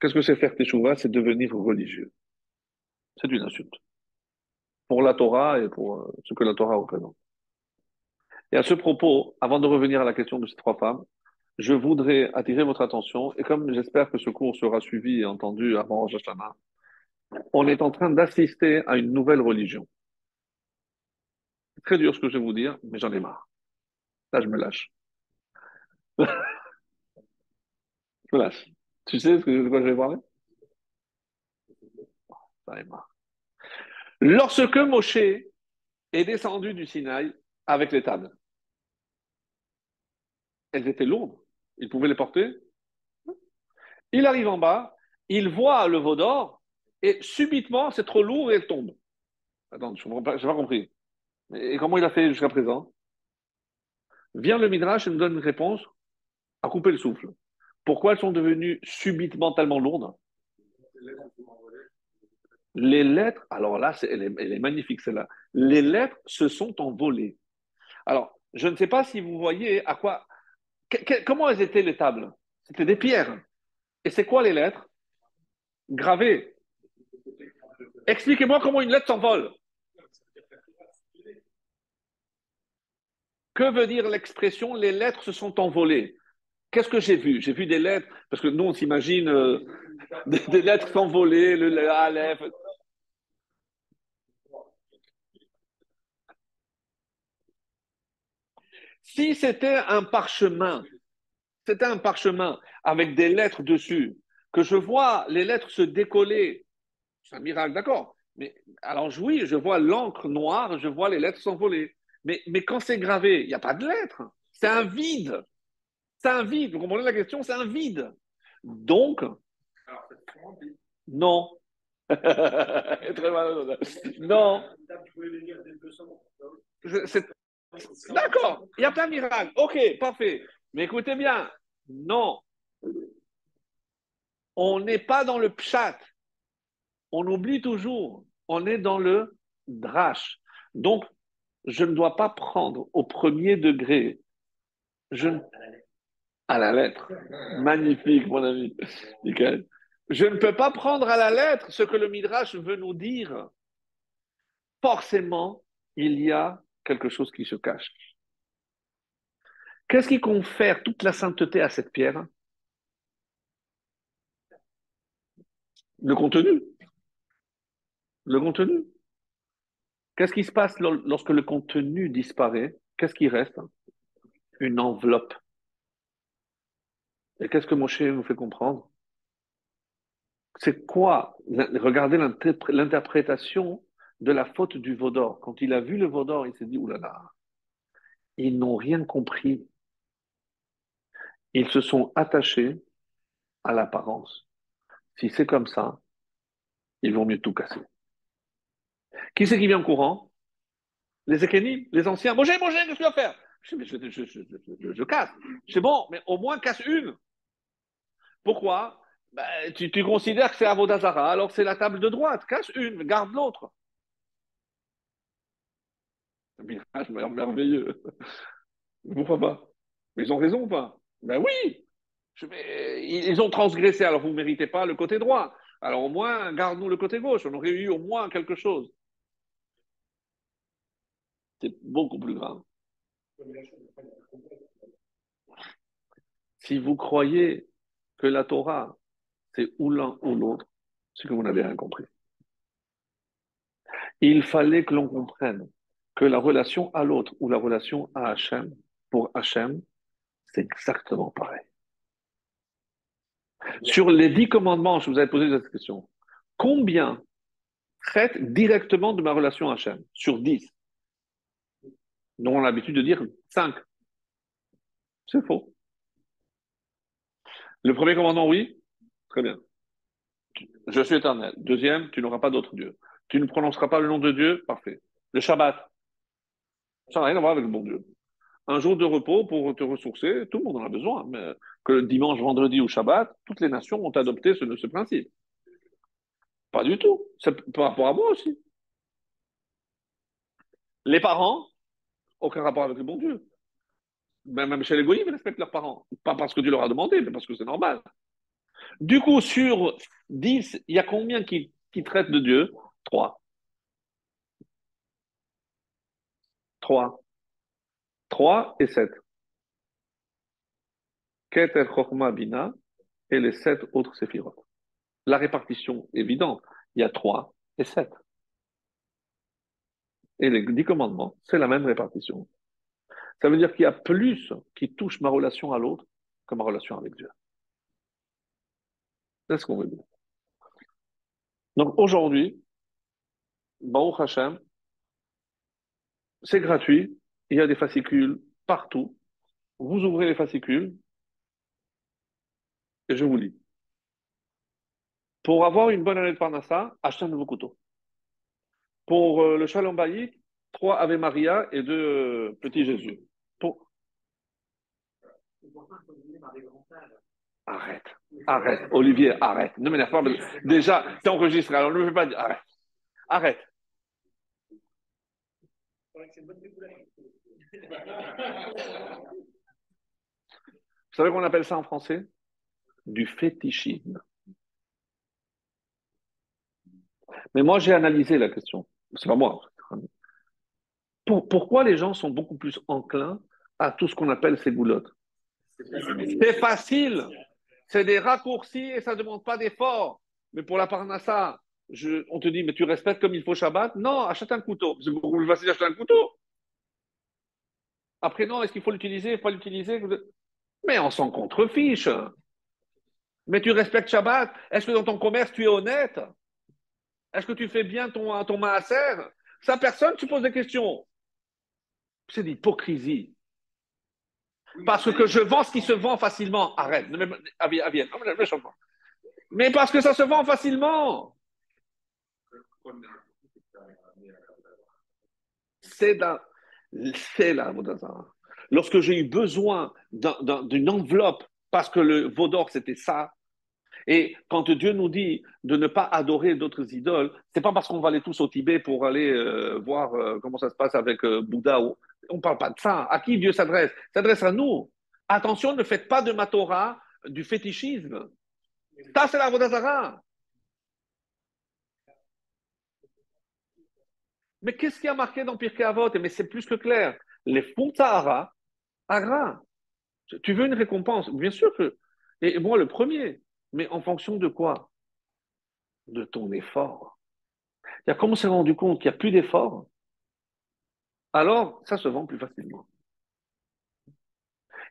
qu'est-ce que c'est faire teshuva, c'est devenir religieux. C'est une insulte. Pour la Torah et pour euh, ce que la Torah représente. Et à ce propos, avant de revenir à la question de ces trois femmes, je voudrais attirer votre attention, et comme j'espère que ce cours sera suivi et entendu avant Rosh on est en train d'assister à une nouvelle religion. C'est très dur ce que je vais vous dire, mais j'en ai marre. Là, je me lâche. je me lâche. Tu sais de quoi je vais parler? J'en ai marre. Lorsque Moshe est descendu du Sinaï avec les tables, elles étaient lourdes. Il pouvait les porter. Il arrive en bas, il voit le veau d'or, et subitement, c'est trop lourd et elle tombe. Attends, je n'ai pas, compris. Et comment il a fait jusqu'à présent? Vient le Midrash et nous donne une réponse à couper le souffle. Pourquoi elles sont devenues subitement tellement lourdes? Les lettres, alors là, est, elle, est, magnifique celle-là. Les lettres se sont envolées. Alors, je ne sais pas si vous voyez à quoi. Comment elles étaient les tables? C'était des pierres. Et c'est quoi les lettres? Gravées. Expliquez-moi comment une lettre s'envole. Que veut dire l'expression les lettres se sont envolées? Qu'est-ce que j'ai vu? J'ai vu des lettres, parce que nous on s'imagine euh, des, lettres s'envoler, le, le. Si c'était un parchemin, c'était un parchemin avec des lettres dessus, que je vois les lettres se décoller c'est un miracle, d'accord. Mais alors oui, je vois l'encre noire, je vois les lettres s'envoler. Mais, mais quand c'est gravé, il n'y a pas de lettres. C'est un vide. C'est un vide. Vous comprenez la question? C'est un vide. Donc, non. Très mal. Non. D'accord, il y a plein de miracles. Ok, parfait. Mais écoutez bien, non. On n'est pas dans le pchat on oublie toujours, on est dans le drash. Donc, je ne dois pas prendre au premier degré. Je... À la lettre. Magnifique, mon ami. Je ne peux pas prendre à la lettre ce que le Midrash veut nous dire. Forcément, il y a quelque chose qui se cache. Qu'est-ce qui confère toute la sainteté à cette pierre? Le contenu le contenu. Qu'est-ce qui se passe lorsque le contenu disparaît? Qu'est-ce qui reste? Une enveloppe. Et qu'est-ce que Moshe nous fait comprendre? C'est quoi? Regardez l'interprétation de la faute du Vaudor. Quand il a vu le Vaudor, il s'est dit, oulala, ils n'ont rien compris. Ils se sont attachés à l'apparence. Si c'est comme ça, ils vont mieux tout casser. Qui c'est qui vient en courant? Les Ékénim, les anciens. Moshe, Moshe, qu'est-ce que tu faire? Je, je, je, casse. C'est bon, mais au moins casse une. Pourquoi? Ben, tu, considères que c'est Avodazara, alors c'est la table de droite. Casse une, garde l'autre. merveilleux. Pourquoi pas Ils ont raison ou pas? Ben oui Ils ont transgressé, alors vous ne méritez pas le côté droit. Alors au moins, garde-nous le côté gauche. On aurait eu au moins quelque chose. C'est beaucoup plus grave. Si vous croyez que la Torah, c'est ou l'un ou l'autre, c'est que vous n'avez rien compris. Il fallait que l'on comprenne que la relation à l'autre ou la relation à Hachem, pour Hachem, c'est exactement pareil. Sur les dix commandements, je vous avais posé cette question. combien traite directement de ma relation à Hachem? Sur 10. Nous on a l'habitude de dire 5. C'est faux. Le premier commandement, oui Très bien. Je suis éternel. Deuxième, tu n'auras pas d'autre Dieu. Tu ne prononceras pas le nom de Dieu? Parfait. Le Shabbat. Ça n'a rien à voir avec le bon Dieu. Un jour de repos pour te ressourcer, tout le monde en a besoin. Mais que le dimanche, vendredi ou Shabbat, toutes les nations ont adopté ce, principe. Pas du tout. C'est par rapport à moi aussi. Les parents, aucun rapport avec le bon Dieu. Même chez les goïs, ils respectent leurs parents. Pas parce que Dieu leur a demandé, mais parce que c'est normal. Du coup, sur 10, il y a combien qui, qui traitent de Dieu? 3. 3. 3 et 7. Keter Chokma Bina et les 7 autres séphirotes. La répartition évidente, il y a 3 et 7. Et les 10 commandements, c'est la même répartition. Ça veut dire qu'il y a plus qui touche ma relation à l'autre que ma relation avec Dieu. C'est ce qu'on veut dire. Donc aujourd'hui, Baruch Hashem, c'est gratuit, il y a des fascicules partout. Vous ouvrez les fascicules et je vous lis. Pour avoir une bonne année de Parnassa, achetez un nouveau couteau. Pour euh, le Shalom trois Ave Maria et deux euh, petits Jésus. Arrête, arrête, Olivier, arrête. Ne m'énerve pas. Déjà, t'es enregistré, alors ne me fais pas dire. Arrête, arrête. Vous savez qu'on appelle ça en français? Du fétichisme. Mais moi, j'ai analysé la question. C'est pas moi. pourquoi les gens sont beaucoup plus enclins à tout ce qu'on appelle ces goulottes C'est facile. C'est des raccourcis et ça ne demande pas d'effort. Mais pour la parnassa, on te dit, mais tu respectes comme il faut Shabbat Non, achète un couteau. C'est beaucoup plus facile d'acheter un couteau. Après, non, est-ce qu'il faut l'utiliser Il faut l'utiliser Mais on s'en contrefiche. Mais tu respectes Shabbat Est-ce que dans ton commerce, tu es honnête Est-ce que tu fais bien ton, ton maaser Ça, personne, tu poses des questions. C'est de l'hypocrisie. Parce que je vends ce qui se vend facilement. Arrête. Mais parce que ça se vend facilement. C'est la, Lorsque j'ai eu besoin d'une enveloppe parce que le Vaudor c'était ça, et quand Dieu nous dit de ne pas adorer d'autres idoles, c'est pas parce qu'on va aller tous au Tibet pour aller euh, voir euh, comment ça se passe avec euh, Bouddha. On parle pas de ça. À qui Dieu s'adresse? S'adresse à nous. Attention, ne faites pas de ma du fétichisme. Ça, c'est la Vodazara. Mais qu'est-ce qui a marqué dans Pirkei Avot? Mais c'est plus que clair. Les fonds Sahara, Agra. Tu veux une récompense? Bien sûr que. Et moi, le premier. Mais en fonction de quoi? De ton effort. Comme on s'est rendu compte qu'il n'y a plus d'effort, alors ça se vend plus facilement.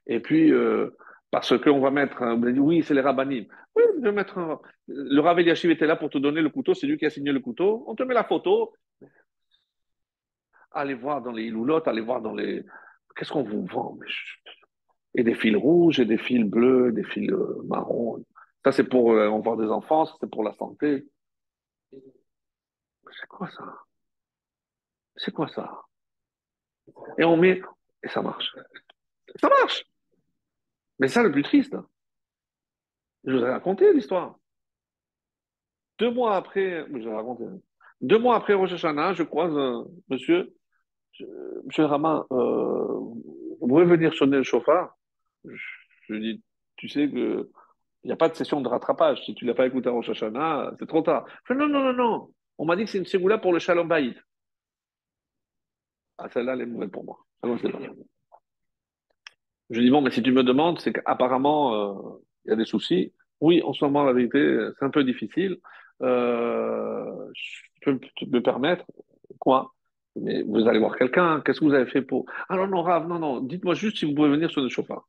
Et puis, euh, parce qu'on va mettre, on va dire, oui, c'est les rabbinim. Oui, je vais mettre. Le Rav Eliashiv était là pour te donner le couteau, c'est lui qui a signé le couteau. On te met la photo, allez voir dans les loulottes, allez voir dans les. Qu'est-ce qu'on vous vend Et des fils rouges, et des fils bleus, des fils euh, marrons. Ça, c'est pour euh, on voit des enfants, ça, c'est pour la santé. C'est quoi ça? C'est quoi ça? Et on met. Et ça marche. Ça marche Mais ça, le plus triste, hein. je vous ai raconté l'histoire. Deux mois après, je vous raconté. Deux mois après Rosh Hashanah, je croise un monsieur Monsieur Rama, euh, vous pouvez venir sonner le chauffard je, lui dis, tu sais que il n'y a pas de session de rattrapage. Si tu ne l'as pas écouté à Rosh c'est trop tard. Je dis, non, non, non, non. On m'a dit que c'est une ségoula pour le Shalom Bayit. Ah, celle-là, elle est pour moi. Ah je dis, bon, mais si tu me demandes, c'est qu'apparemment, euh, il y a des soucis. Oui, en ce moment, la vérité, c'est un peu difficile. Euh, je peux me permettre, quoi? Mais vous allez voir quelqu'un, qu'est-ce que vous avez fait pour. Ah non, non, Rav, non, non, dites-moi juste si vous pouvez venir sur le chauffard.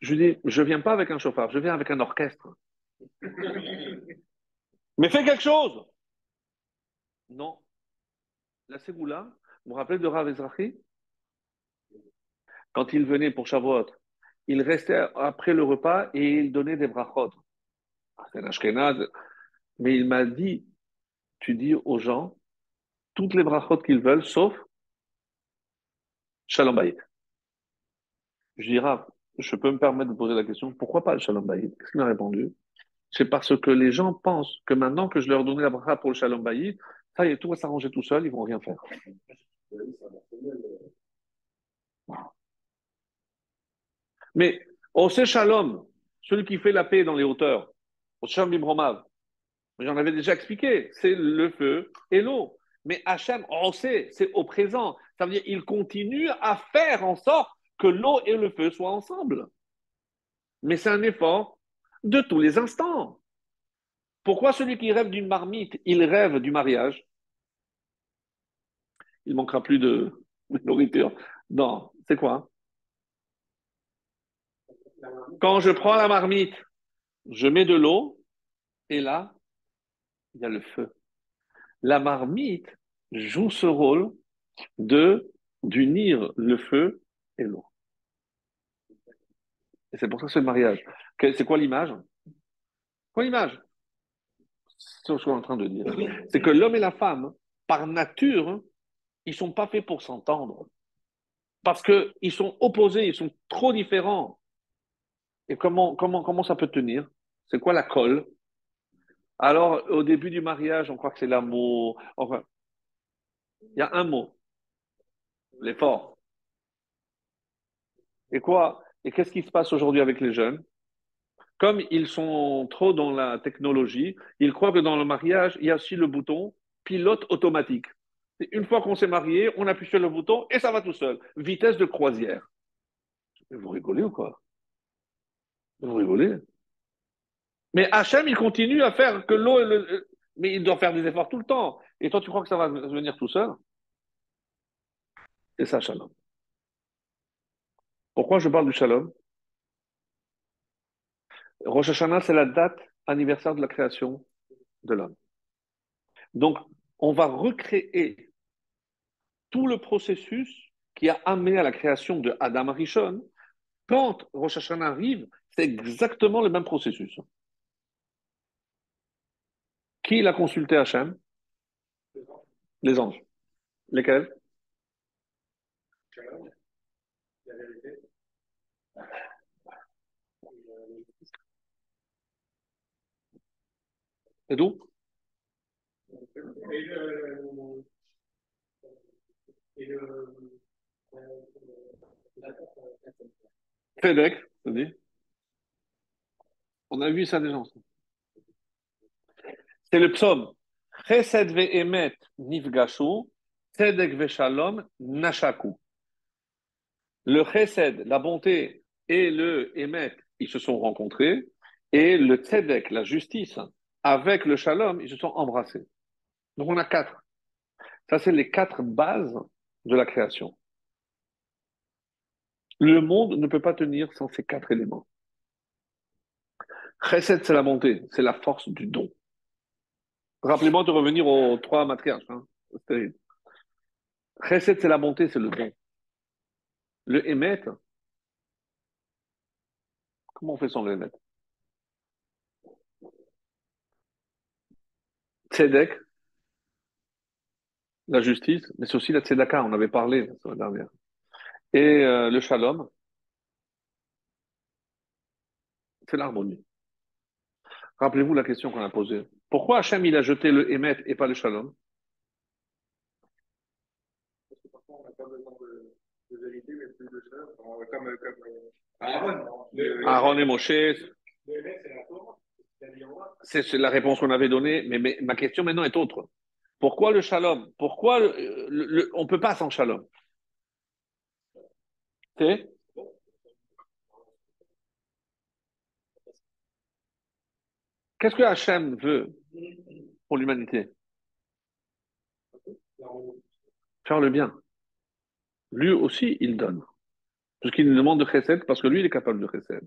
Je dis, je ne viens pas avec un chauffard, je viens avec un orchestre. Mais fais quelque chose Non. La Ségoula, vous vous rappelez de Rav Ezrachi? Quand il venait pour Shavuot, il restait après le repas et il donnait des brachot. Ah, c'est un ashkenaz. Mais il m'a dit, tu dis aux gens toutes les brachot qu'ils veulent, sauf Shalom Bayit. Je dirais, je peux me permettre de poser la question, pourquoi pas le Shalom Bayit? Qu'est-ce qu'il m'a répondu? C'est parce que les gens pensent que maintenant que je leur donnais la bracha pour le Shalom Bayit, ça y est, tout va s'arranger tout seul, ils vont rien faire. Mais au Shalom, celui qui fait la paix dans les hauteurs, au Shalom Bibromav, j'en avais déjà expliqué, c'est le feu et l'eau. Mais Hachem, on sait, c'est au présent. Ça veut dire qu'il continue à faire en sorte que l'eau et le feu soient ensemble. Mais c'est un effort de tous les instants. Pourquoi celui qui rêve d'une marmite, il rêve du mariage? Il manquera plus de nourriture. Non, c'est quoi? Quand je prends la marmite, je mets de l'eau et là, il y a le feu. La marmite joue ce rôle de d'unir le feu et l'eau. Et c'est pour ça le mariage. C'est quoi l'image? Quoi l'image? C'est ce que je suis en train de dire. C'est que l'homme et la femme, par nature, ils sont pas faits pour s'entendre. Parce qu'ils sont opposés, ils sont trop différents. Et comment, comment, comment ça peut tenir? C'est quoi la colle? Alors, au début du mariage, on croit que c'est l'amour. Enfin, il y a un mot l'effort. Et quoi? Et qu'est-ce qui se passe aujourd'hui avec les jeunes? Comme ils sont trop dans la technologie, ils croient que dans le mariage, il y a aussi le bouton pilote automatique. Une fois qu'on s'est marié, on appuie sur le bouton et ça va tout seul. Vitesse de croisière. Vous rigolez ou quoi? Vous rigolez? Mais Hachem, il continue à faire que l'eau. Mais il doit faire des efforts tout le temps. Et toi, tu crois que ça va venir tout seul? C'est ça, shalom. Pourquoi je parle du shalom? Rosh Hashanah, c'est la date anniversaire de la création de l'homme. Donc, on va recréer tout le processus qui a amené à la création de Adam Arishon. Quand Rosh Hashanah arrive, c'est exactement le même processus. Qui l'a consulté Hachem? Les anges. Lesquels? Et d'où? Fedek, On a vu ça déjà C'est le psaume. Chesed ve'emet nifgashu, tzedek ve'shalom nashaku. Le chesed, la bonté, et le émet, ils se sont rencontrés, et le tzedek, la justice, avec le shalom, ils se sont embrassés. Donc on a quatre. Ça, c'est les quatre bases de la création. Le monde ne peut pas tenir sans ces quatre éléments. Chesed, c'est la bonté, c'est la force du don. Rappelez-moi de revenir aux trois matriarches. Hein. C'est la bonté, c'est le don. Le émet, comment on fait sans le émet Tzedek, la justice, mais c'est aussi la tzedaka, on avait parlé la semaine dernière. Et euh, le shalom, c'est l'harmonie. Rappelez-vous la question qu'on a posée. Pourquoi Hachem il a jeté le émet et pas le shalom? Parce que parfois on n'a pas besoin de, vérité, mais plus de shalom. Comme, comme Aaron. et Moshe. Le émet, c'est la Torah. C'est la réponse qu'on avait donnée, mais, ma question maintenant est autre. Pourquoi le shalom? Pourquoi on ne peut pas sans shalom? C'est? Qu'est-ce que Hachem veut? pour l'humanité Faire le bien. Lui aussi, il donne. Puisqu'il nous demande de chesed, parce que lui, il est capable de chesed.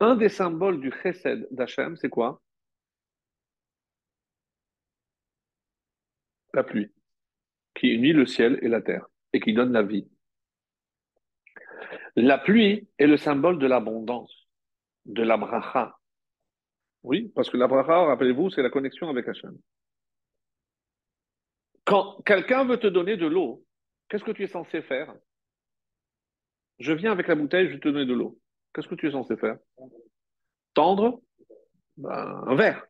Un des symboles du chesed d'Hachem, c'est quoi? La pluie, qui unit le ciel et la terre, et qui donne la vie. La pluie est le symbole de l'abondance, de la bracha, oui, parce que la bracha, rappelez-vous, c'est la connexion avec Hachem. Quand quelqu'un veut te donner de l'eau, qu'est-ce que tu es censé faire? Je viens avec la bouteille, je te donne de l'eau. Qu'est-ce que tu es censé faire? Tendre? Ben, un verre,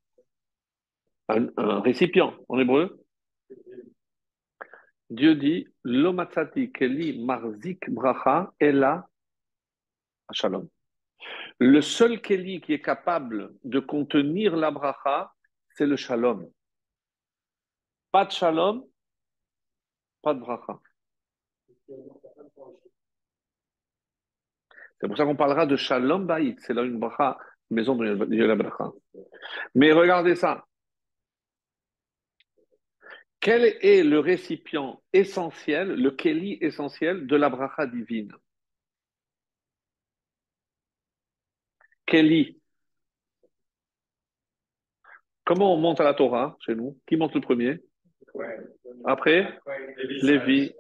un, récipient en hébreu. Dieu dit Lomatzati keli marzik bracha ela shalom. Le seul keli qui est capable de contenir la bracha, c'est le shalom. Pas de shalom, pas de bracha. C'est pour ça qu'on parlera de shalom baït. C'est là une bracha, maison de la bracha. Mais regardez ça. Quel est le récipient essentiel, le keli essentiel de la bracha divine? Keli. Comment on monte à la Torah chez nous? Qui monte le premier? Après, Lévi.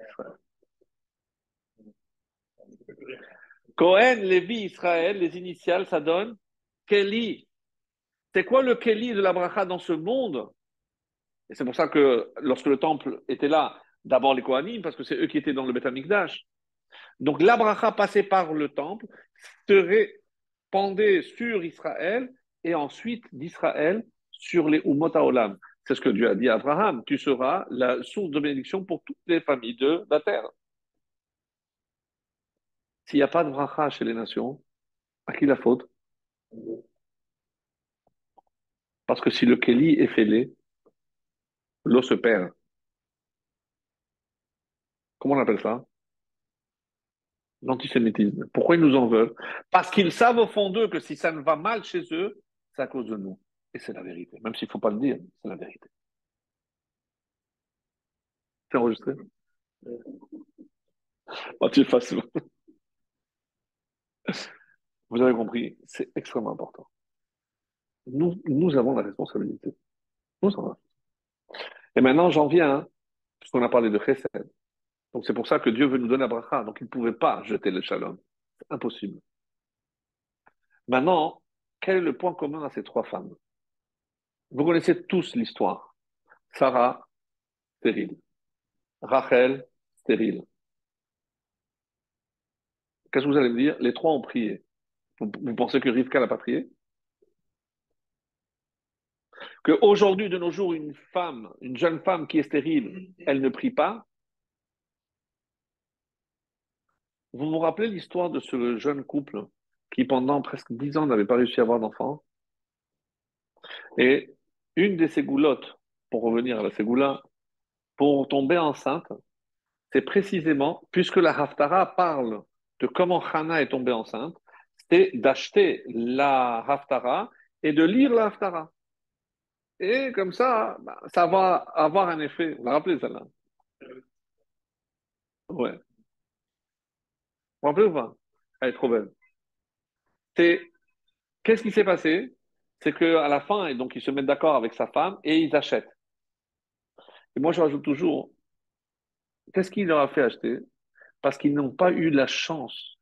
Cohen, Lévi, Israël, les initiales, ça donne Kelly. C'est quoi le Kelly de la bracha dans ce monde? Et c'est pour ça que lorsque le temple était là, d'abord les Kohanim, parce que c'est eux qui étaient dans le Beth Amikdash. Donc la bracha passée par le temple serait pendée sur Israël et ensuite d'Israël sur les Umot Olam. C'est ce que Dieu a dit à Abraham. Tu seras la source de bénédiction pour toutes les familles de la terre. S'il n'y a pas de bracha chez les nations, à qui la faute? Parce que si le Kéli est fêlé, l'eau se perd. Comment on appelle ça? L'antisémitisme. Pourquoi ils nous en veulent? Parce qu'ils savent au fond d'eux que si ça ne va mal chez eux, c'est à cause de nous. Et c'est la vérité. Même s'il ne faut pas le dire, c'est la vérité. C'est enregistré? Mathieu Fassou. Vous avez compris, c'est extrêmement important. Nous, nous avons la responsabilité. Nous avons. Et maintenant, j'en viens, hein, puisqu'on a parlé de Chesed. Donc c'est pour ça que Dieu veut nous donner la bracha. Donc il ne pouvait pas jeter le shalom. C'est impossible. Maintenant, quel est le point commun à ces trois femmes? Vous connaissez tous l'histoire. Sarah, stérile. Rachel, stérile. Qu'est-ce que vous allez me dire? Les trois ont prié. Vous, pensez que Rivka n'a pas prié? Qu'aujourd'hui, de nos jours, une femme, une jeune femme qui est stérile, elle ne prie pas? Vous vous rappelez l'histoire de ce jeune couple qui, pendant presque dix ans, n'avait pas réussi à avoir d'enfant? Et une des ségoulottes, pour revenir à la ségoula, pour tomber enceinte, c'est précisément, puisque la Haftara parle de comment Hana est tombée enceinte, c'est d'acheter la Haftara et de lire la Haftara. Et comme ça, bah, ça va avoir un effet. Vous vous rappelez celle-là? Ouais. Vous rappelez ou pas? Elle est trop belle. C'est, qu'est-ce qui s'est passé? C'est qu'à la fin, et donc ils se mettent d'accord avec sa femme et ils achètent. Et moi, je rajoute toujours, qu'est-ce qu'il leur a fait acheter? Parce qu'ils n'ont pas eu la chance,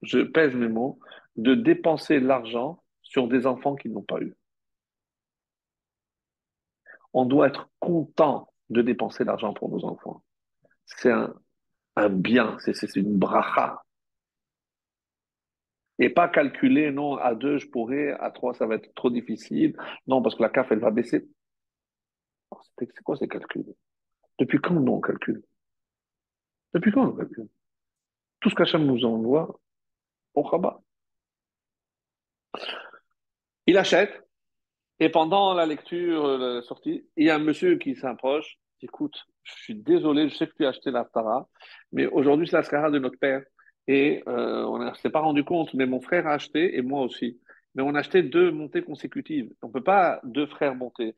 je pèse mes mots, de dépenser l'argent sur des enfants qu'ils n'ont pas eu. On doit être content de dépenser l'argent pour nos enfants. C'est un bien, c'est une bracha. Et pas calculer, non, à deux, je pourrais, à trois, ça va être trop difficile. Non, parce que la CAF, elle va baisser. C'est quoi ces calculs? Depuis quand on calcule? Depuis quand on calcule? Tout ce qu'Hachem nous envoie, au rabat. Il achète, et pendant la lecture, euh, la sortie, il y a un monsieur qui s'approche, écoute, je suis désolé, je sais que tu as acheté la Tara, mais aujourd'hui, c'est la Skara de notre père. Et euh, on ne s'est pas rendu compte, mais mon frère a acheté et moi aussi. Mais on a acheté deux montées consécutives. On ne peut pas deux frères monter.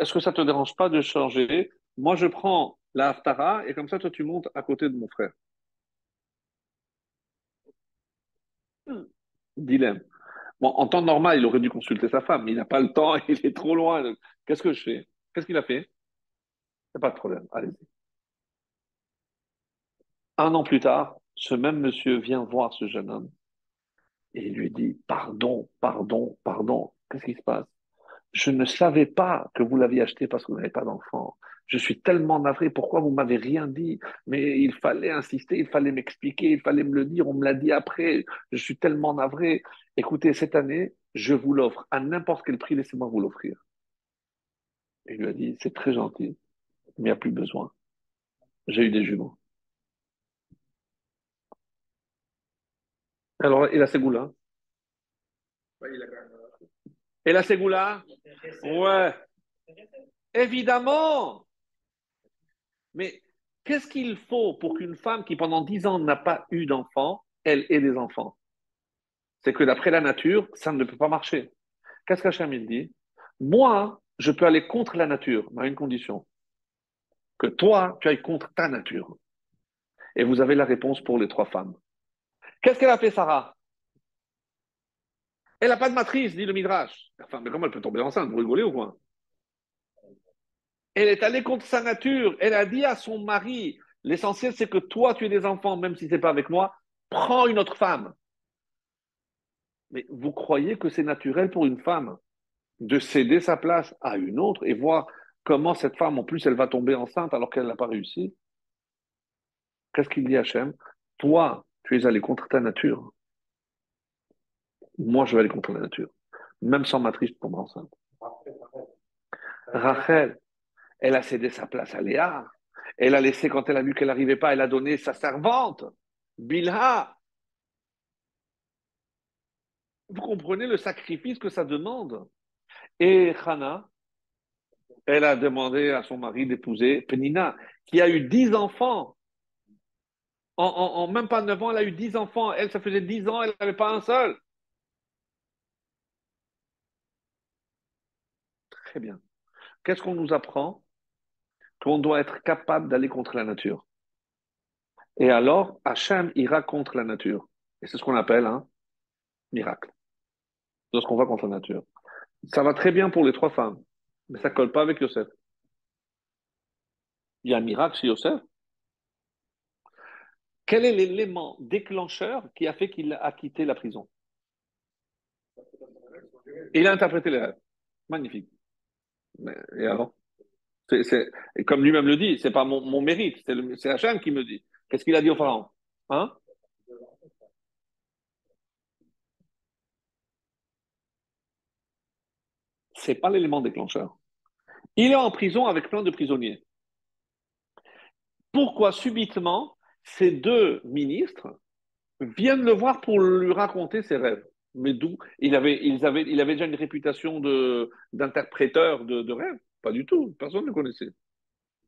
Est-ce que ça ne te dérange pas de changer? Moi, je prends la Haftara et comme ça, toi, tu montes à côté de mon frère. Dilemme. Bon, en temps normal, il aurait dû consulter sa femme, mais il n'a pas le temps, il est trop loin. Qu'est-ce que je fais? Qu'est-ce qu'il a fait? Pas de problème, allez-y. Un an plus tard, ce même monsieur vient voir ce jeune homme et il lui dit Pardon, pardon, pardon, qu'est-ce qui se passe? Je ne savais pas que vous l'aviez acheté parce que vous n'avez pas d'enfant. Je suis tellement navré, pourquoi vous m'avez rien dit? Mais il fallait insister, il fallait m'expliquer, il fallait me le dire, on me l'a dit après. Je suis tellement navré. Écoutez, cette année, je vous l'offre à n'importe quel prix, laissez-moi vous l'offrir. Il lui a dit C'est très gentil, mais il n'y a plus besoin. J'ai eu des jumeaux. Alors, et la Ségoula? Et la Ségoula? Ouais. Évidemment. Mais qu'est-ce qu'il faut pour qu'une femme qui pendant dix ans n'a pas eu d'enfant, elle ait des enfants? C'est que d'après la nature, ça ne peut pas marcher. Qu'est-ce qu'Hachem il dit? Moi, je peux aller contre la nature, mais à une condition. Que toi, tu ailles contre ta nature. Et vous avez la réponse pour les trois femmes. Qu'est-ce qu'elle a fait, Sarah? Elle n'a pas de matrice, dit le Midrash. Enfin, mais comment elle peut tomber enceinte? Vous rigolez ou quoi? Elle est allée contre sa nature. Elle a dit à son mari L'essentiel, c'est que toi, tu aies des enfants, même si ce n'est pas avec moi. Prends une autre femme. Mais vous croyez que c'est naturel pour une femme de céder sa place à une autre et voir comment cette femme, en plus, elle va tomber enceinte alors qu'elle n'a pas réussi? Qu'est-ce qu'il dit Hachem? Toi, tu es allé contre ta nature. Moi, je vais aller contre la nature. Même sans matrice, pour tomber enceinte. Rachel, elle a cédé sa place à Léa. Elle a laissé, quand elle a vu qu'elle n'arrivait pas, elle a donné sa servante, Bilha. Vous comprenez le sacrifice que ça demande? Et Hannah, elle a demandé à son mari d'épouser Penina, qui a eu dix enfants. En, même pas 9 ans, elle a eu 10 enfants. Elle, ça faisait 10 ans, elle n'avait pas un seul. Très bien. Qu'est-ce qu'on nous apprend? Qu'on doit être capable d'aller contre la nature. Et alors, Hachem ira contre la nature. Et c'est ce qu'on appelle un miracle. Lorsqu'on va contre la nature. Ça va très bien pour les trois femmes, mais ça ne colle pas avec Yosef. Il y a un miracle chez Yosef, quel est l'élément déclencheur qui a fait qu'il a quitté la prison? Il a interprété les rêves. Magnifique. et alors Comme lui-même le dit, c'est pas mon, mérite, c'est, Hachem qui me dit. Qu'est-ce qu'il a dit au pharaon? Hein? C'est pas l'élément déclencheur. Il est en prison avec plein de prisonniers. Pourquoi subitement ces deux ministres viennent le voir pour lui raconter ses rêves. Mais d'où? Il avait, déjà une réputation d'interpréteur de, de, rêves Pas du tout, personne ne le connaissait.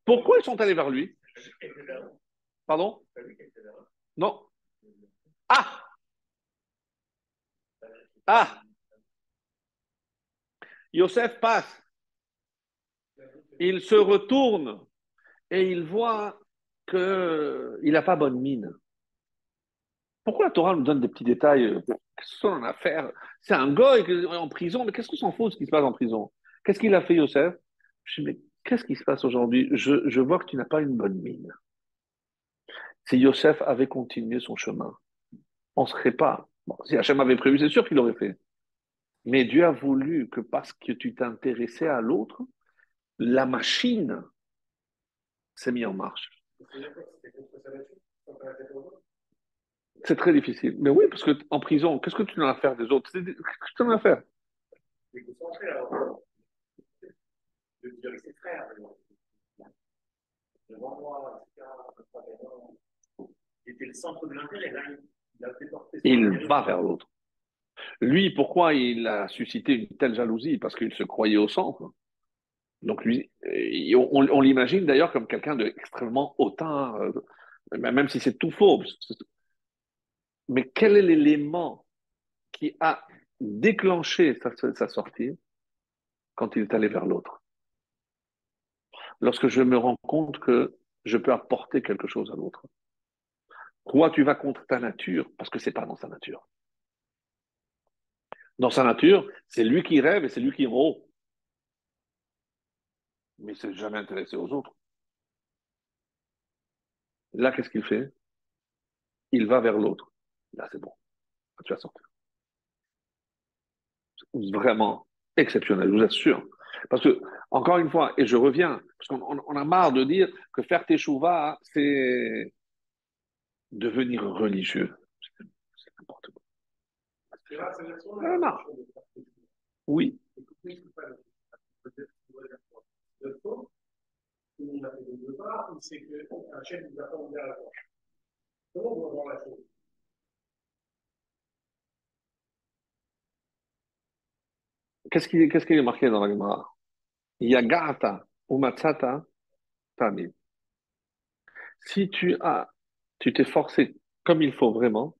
Pourquoi ils sont allés vers lui? Pardon? Non. Ah Ah Yosef passe. Il se retourne et il voit qu'il n'a pas bonne mine. Pourquoi la Torah nous donne des petits détails euh, Qu'est-ce qu'on a à faire C'est un goy en prison, mais qu'est-ce qu'on s'en fout de ce qui se passe en prison? Qu'est-ce qu'il a fait, Yosef? Je dis, mais qu'est-ce qui se passe aujourd'hui? Je, je, vois que tu n'as pas une bonne mine. Si Yosef avait continué son chemin, on ne serait pas. si Hachem avait prévu, c'est sûr qu'il l'aurait fait. Mais Dieu a voulu que parce que tu t'intéressais à l'autre, la machine s'est mise en marche. C'est très difficile. Mais oui, parce qu'en prison, qu'est-ce que tu en as à faire des autres? Qu'est-ce que tu en as à faire Il va vers l'autre. Lui, pourquoi il a suscité une telle jalousie? Parce qu'il se croyait au centre. Donc lui, on, l'imagine d'ailleurs comme quelqu'un d'extrêmement hautain, euh, même si c'est tout faux. Mais quel est l'élément qui a déclenché sa, sortie quand il est allé vers l'autre? Lorsque je me rends compte que je peux apporter quelque chose à l'autre. Toi, tu vas contre ta nature parce que c'est pas dans sa nature? Dans sa nature, c'est lui qui rêve et c'est lui qui est mais il s'est jamais intéressé aux autres. Là, qu'est-ce qu'il fait? Il va vers l'autre. Là, c'est bon. Tu vas sortir. Vraiment exceptionnel, je vous assure. Parce que, encore une fois, et je reviens, parce qu'on on a marre de dire que faire tes chouvas, c'est devenir religieux. C'est n'importe quoi. Ah, non. Oui. Qu'est-ce qui, est marqué dans la Gemara? Yagata ou matzata tamid. Si tu as, tu t'es forcé comme il faut vraiment,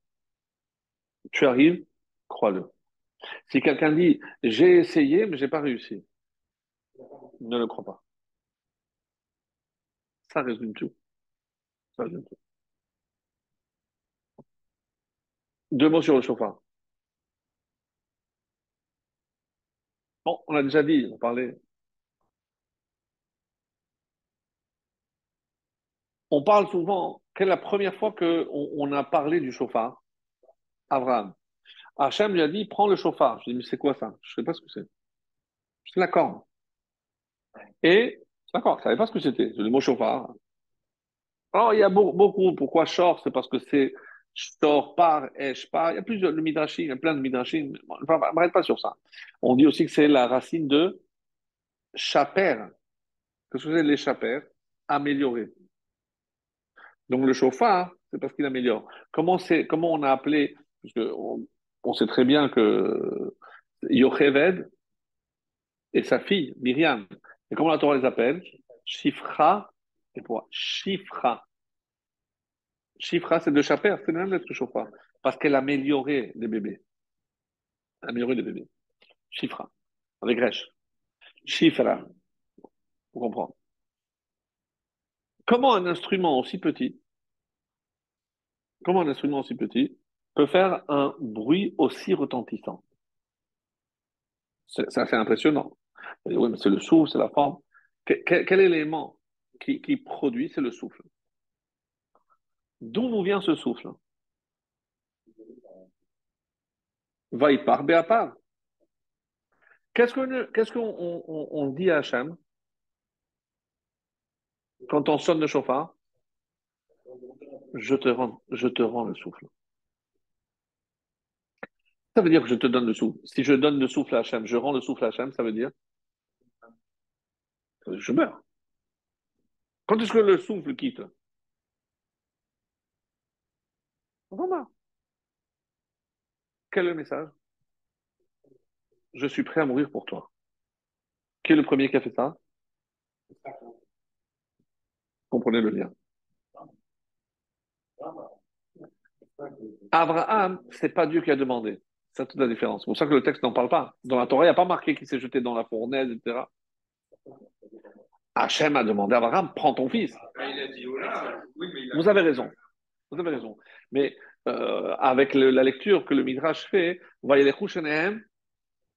tu arrives, crois-le. Si quelqu'un dit j'ai essayé mais j'ai pas réussi, ne le crois pas. Ça résume tout. Ça résume tout. Deux mots sur le chauffard. Bon, on a déjà dit, on parlait. On parle souvent, quelle est la première fois qu'on on a parlé du chauffard Abraham. Hachem lui a dit, prends le chauffard. Je lui ai dit, mais c'est quoi ça? Je ne sais pas ce que c'est. C'est la corne. Et, d'accord, je ne savais pas ce que c'était, le mot chauffard. Alors, il y a beaucoup, pourquoi short C'est parce que c'est short par, esh par. Il y a plusieurs, le midrashim, il y a plein de midrashim. Enfin, ne m'arrête pas sur ça. On dit aussi que c'est la racine de chaper. Qu'est-ce que c'est les chaper Améliorer. Donc, le chauffard, c'est parce qu'il améliore. Comment, comment on a appelé, parce que on, sait très bien que Yocheved et sa fille, Myriam, et comment la Torah les appelle? Shifra et quoi? Shifra. Shifra, c'est de chaper, c'est même d'être chauffard, parce qu'elle améliorait les bébés. Améliorer les bébés. Shifra, avec Resh. Shifra, vous comprenez. Comment un instrument aussi petit Comment un instrument aussi petit peut faire un bruit aussi retentissant? C'est assez impressionnant. Oui, mais c'est le souffle, c'est la forme. Quel, élément qui, produit, c'est le souffle. D'où nous vient ce souffle? Va y part. Qu'est-ce qu'on on, dit à Hachem? Quand on sonne le chauffard je te rends, je te rends le souffle. Ça veut dire que je te donne le souffle. Si je donne le souffle à Hachem, je rends le souffle à Hachem, ça veut dire je meurs. Quand est-ce que le souffle quitte? On Quel est le message? Je suis prêt à mourir pour toi. Qui est le premier qui a fait ça? Comprenez le lien. Abraham, c'est pas Dieu qui a demandé. C'est toute la différence. C'est pour ça que le texte n'en parle pas. Dans la Torah, il n'y a pas marqué qu'il s'est jeté dans la fournaise, etc. Hachem a demandé à Abraham, prends ton fils. Vous avez raison. Vous avez raison. Mais euh, avec la lecture que le Midrash fait, voyez les Chushanehem,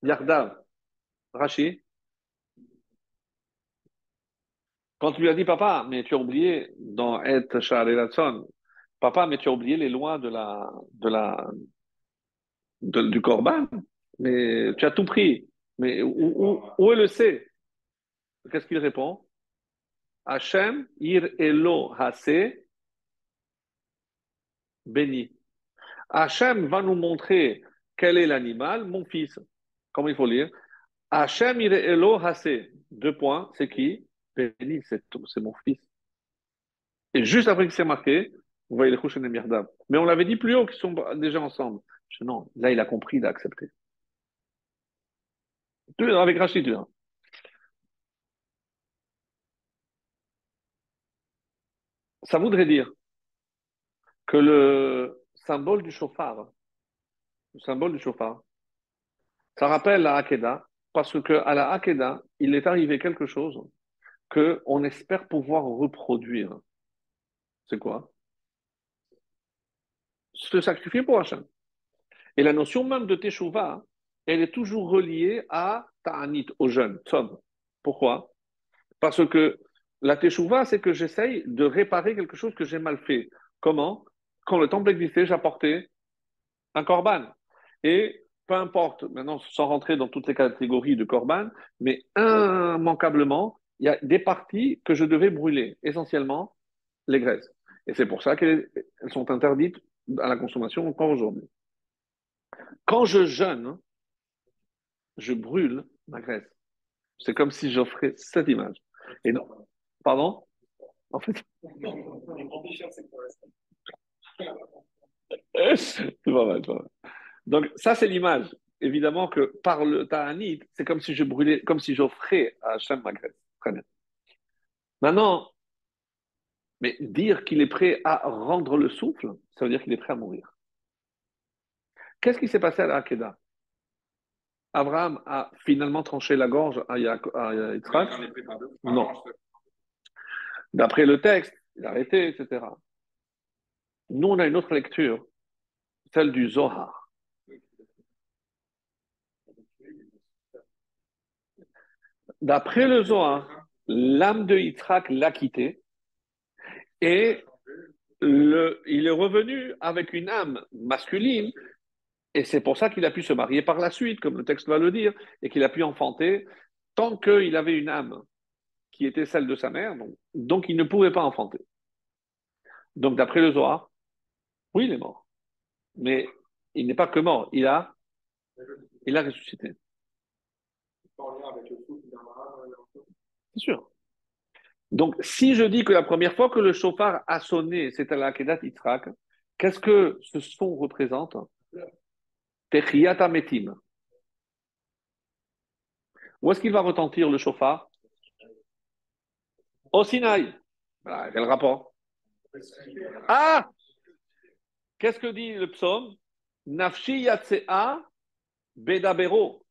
Yardav, Rashi. Quand tu lui as dit, papa, mais tu as oublié dans Et Sha'arelatson, Papa, mais tu as oublié les lois de la, de la, du Corban. Mais tu as tout pris. Mais où, où, est le C? Qu'est-ce qu'il répond? Hachem, ir elo hase, béni. Hachem va nous montrer quel est l'animal, mon fils. Comment il faut lire? Hachem, ir elo hase. Deux points, c'est qui? Béni, c'est mon fils. Et juste après que c'est marqué, vous voyez les couches et Mais on l'avait dit plus haut qu'ils sont déjà ensemble. non, là, il a compris, il a accepté. Avec Rachid, hein. Ça voudrait dire que le symbole du chauffard, le symbole du chauffard, ça rappelle la Hakeda, parce qu'à la Hakeda, il est arrivé quelque chose qu'on espère pouvoir reproduire. C'est quoi? Se sacrifier pour Hachem. Et la notion même de Teshuvah, elle est toujours reliée à Ta'anit, au jeûne, Tzom. Pourquoi? Parce que La teshuva, c'est que j'essaye de réparer quelque chose que j'ai mal fait. Comment? Quand le temple existait, j'apportais un korban. Et peu importe, maintenant, sans rentrer dans toutes les catégories de korban, mais immanquablement, il y a des parties que je devais brûler, essentiellement les graisses. Et c'est pour ça qu'elles sont interdites à la consommation encore aujourd'hui. Quand je jeûne, je brûle ma graisse. C'est comme si j'offrais cette image. Et non. Pardon? En fait. c'est pas mal, pas mal. Donc, ça, c'est l'image. Évidemment que par le Ta'anit, c'est comme si je brûlais, comme si j'offrais à Hachem ma graisse. Très bien. Maintenant, mais dire qu'il est prêt à rendre le souffle, ça veut dire qu'il est prêt à mourir. Qu'est-ce qui s'est passé à la Abraham a finalement tranché la gorge à, Yitzhak Non. D'après le texte, il a arrêté, etc. Nous, on a une autre lecture, celle du Zohar. D'après le Zohar, l'âme de Yitzhak l'a quitté et il est revenu avec une âme masculine et c'est pour ça qu'il a pu se marier par la suite, comme le texte va le dire, et qu'il a pu enfanter tant qu'il avait une âme qui était celle de sa mère, donc, il ne pouvait pas enfanter. Donc d'après le Zohar, oui, il est mort. Mais il n'est pas que mort, il a, il a ressuscité. C'est sûr. Donc, si je dis que la première fois que le chauffard a sonné, c'était à la Kedat Yitzhak, qu'est-ce que ce son représente? Techiyata Metim. Où est-ce qu'il va retentir le chauffard? Au Sinaï. quel rapport? Ah Qu'est-ce que dit le psaume? Nafshi Yatsea Bedabero.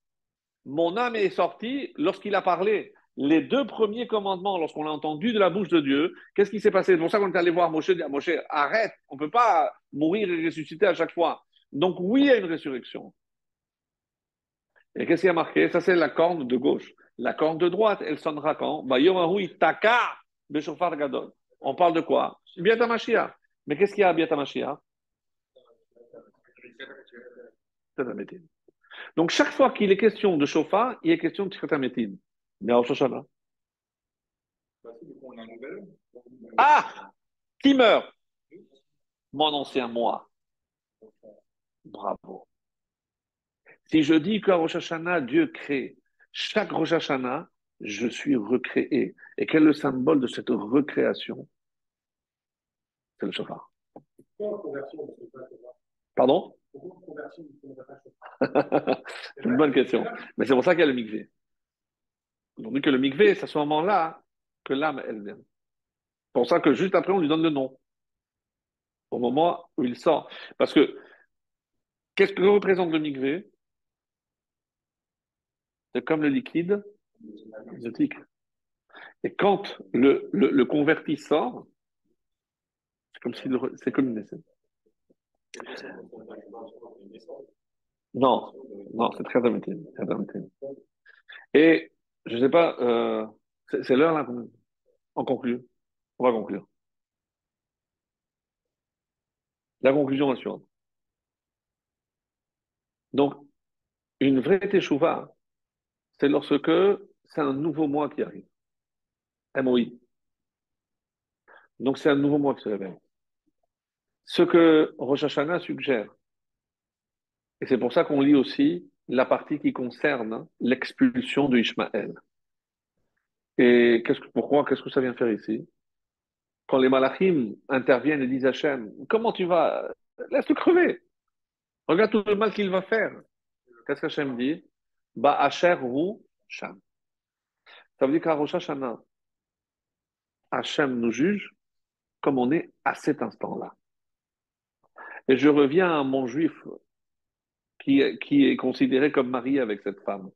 Mon âme est sortie lorsqu'il a parlé. Les deux premiers commandements, lorsqu'on l'a entendu de la bouche de Dieu, qu'est-ce qui s'est passé? C'est pour ça qu'on est allé voir Moshe, dire Moshe, arrête, on ne peut pas mourir et ressusciter à chaque fois. Donc oui, il y a une résurrection. Et qu'est-ce qui a marqué? Ça, c'est la corne de gauche. La corne de droite, elle sonnera quand? On parle de quoi? Biata Mais qu'est-ce qu'il y a à Biata Donc, chaque fois qu'il est question de chauffard, il est question de Tirtametin. Mais Shoshana. Ah Qui meurt? Mon ancien moi. Bravo. Si je dis qu'à Rosh Hashanah, Dieu crée, chaque Rosh Hashanah, je suis recréé. Et quel est le symbole de cette recréation? C'est le chauffard. Pardon? C'est une bonne question. Mais c'est pour ça qu'il y a le mikvé. On dit que le mikvé, c'est à ce moment-là que l'âme, elle vient. C'est pour ça que juste après, on lui donne le nom. Au moment où il sort. Parce que, qu'est-ce que représente le mikvé? C'est comme le liquide exotique. Et quand le, le, converti sort, c'est comme si c'est comme une naissance. Non, non, c'est très dramatique. Et je ne sais pas, euh, c'est l'heure là. On conclut. On va conclure. La conclusion est suivante. Donc, une vraie teshuva, c'est lorsque c'est un nouveau mois qui arrive. MOI. Donc c'est un nouveau mois qui se révèle. Ce que Rosh Hashanah suggère, et c'est pour ça qu'on lit aussi la partie qui concerne l'expulsion de Ishmaël. Et que, pourquoi Qu'est-ce que ça vient faire ici? Quand les malachim interviennent et disent à Hachem, comment tu vas? Laisse-le crever. Regarde tout le mal qu'il va faire. Qu'est-ce qu'Hachem dit? Ba'asher Hu Sham. Ça veut dire qu'à Rosh Hashanah, nous juge comme on est à cet instant-là. Et je reviens à mon juif qui, qui est considéré comme marié avec cette femme.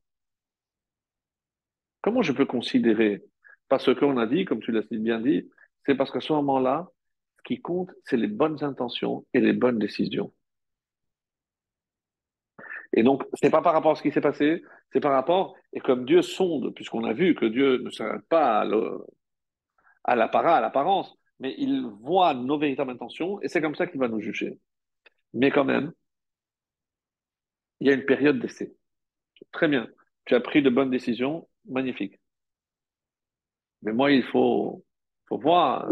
Comment je peux considérer? Parce qu'on a dit, comme tu l'as bien dit, c'est parce qu'à ce moment-là, ce qui compte, c'est les bonnes intentions et les bonnes décisions. Et donc, c'est pas par rapport à ce qui s'est passé, c'est par rapport, et comme Dieu sonde, puisqu'on a vu que Dieu ne s'arrête pas à l'appara, à l'apparence, mais il voit nos véritables intentions et c'est comme ça qu'il va nous juger. Mais quand même, il y a une période d'essai. Très bien. Tu as pris de bonnes décisions, magnifique. Mais moi, il faut, faut voir.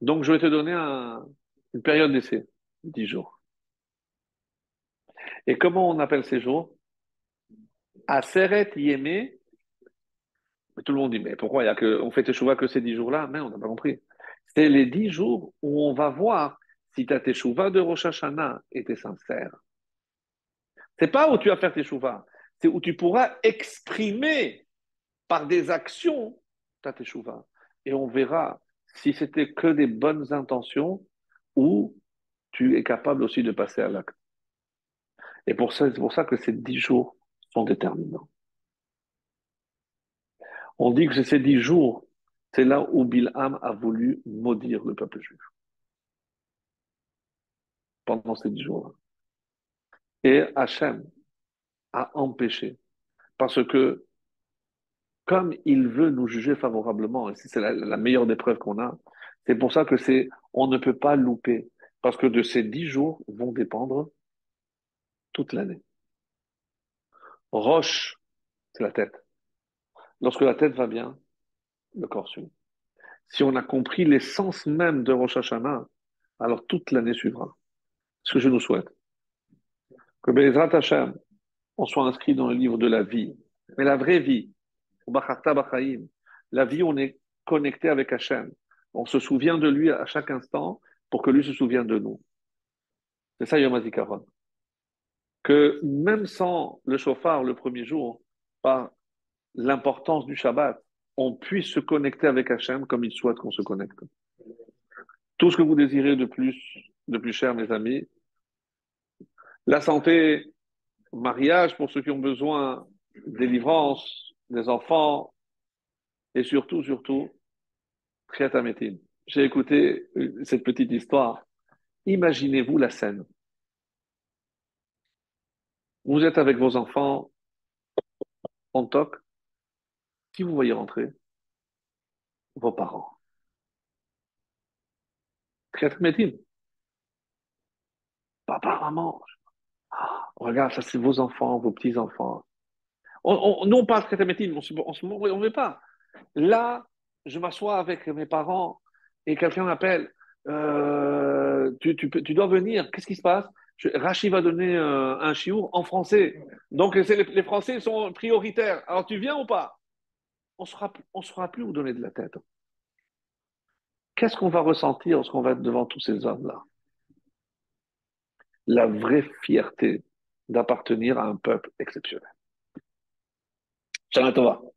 Donc, je vais te donner une période d'essai, 10 jours. Et comment on appelle ces jours? Aseret Yémé. Tout le monde dit, mais pourquoi y on fait Teshuvah que ces 10 jours-là? Mais on n'a pas compris. C'est les 10 jours où on va voir si ta Teshuvah de Rosh Hashanah était sincère. C'est pas où tu vas faire Teshuvah, c'est où tu pourras exprimer par des actions ta Teshuvah. Et on verra si c'était que des bonnes intentions ou tu es capable aussi de passer à l'acte. Et pour ça, c'est pour ça que ces dix jours sont déterminants. On dit que ces dix jours, c'est là où Bilham a voulu maudire le peuple juif. Pendant ces dix jours-là. Et Hachem a empêché. Parce que, comme il veut nous juger favorablement, et c'est la, meilleure des preuves qu'on a, c'est pour ça que c'est, on ne peut pas louper. Parce que de ces dix jours vont dépendre toute l'année. Roche, c'est la tête. Lorsque la tête va bien, le corps suit. Si on a compris l'essence même de Rosh Hashanah, alors toute l'année suivra. Ce que je nous souhaite. Que Bezrat Hashem, on soit inscrit dans le livre de la vie. Mais la vraie vie, la vie, on est connecté avec Hashem. On se souvient de lui à chaque instant pour que lui se souvienne de nous. C'est ça Yom HaZikaron que même sans le chauffard le premier jour, par l'importance du Shabbat, on puisse se connecter avec Hachem comme il souhaite qu'on se connecte. Tout ce que vous désirez de plus, de plus cher, mes amis, la santé, mariage pour ceux qui ont besoin, délivrance, des enfants, et surtout, surtout, Triatamétine. J'ai écouté cette petite histoire. Imaginez-vous la scène. Vous êtes avec vos enfants en toc. Qui vous voyez rentrer? Vos parents. Papa, maman. Ah, regarde, ça c'est vos enfants, vos petits-enfants. On, nous, on parle très médine, on se on ne veut pas. Là, je m'assois avec mes parents et quelqu'un m'appelle. Euh, tu dois venir. Qu'est-ce qui se passe? Rachid va donner euh, un chiour en français. Donc les, Français sont prioritaires. Alors tu viens ou pas? On ne saura plus où donner de la tête. Qu'est-ce qu'on va ressentir lorsqu'on va être devant tous ces hommes-là? La vraie fierté d'appartenir à un peuple exceptionnel. Shalom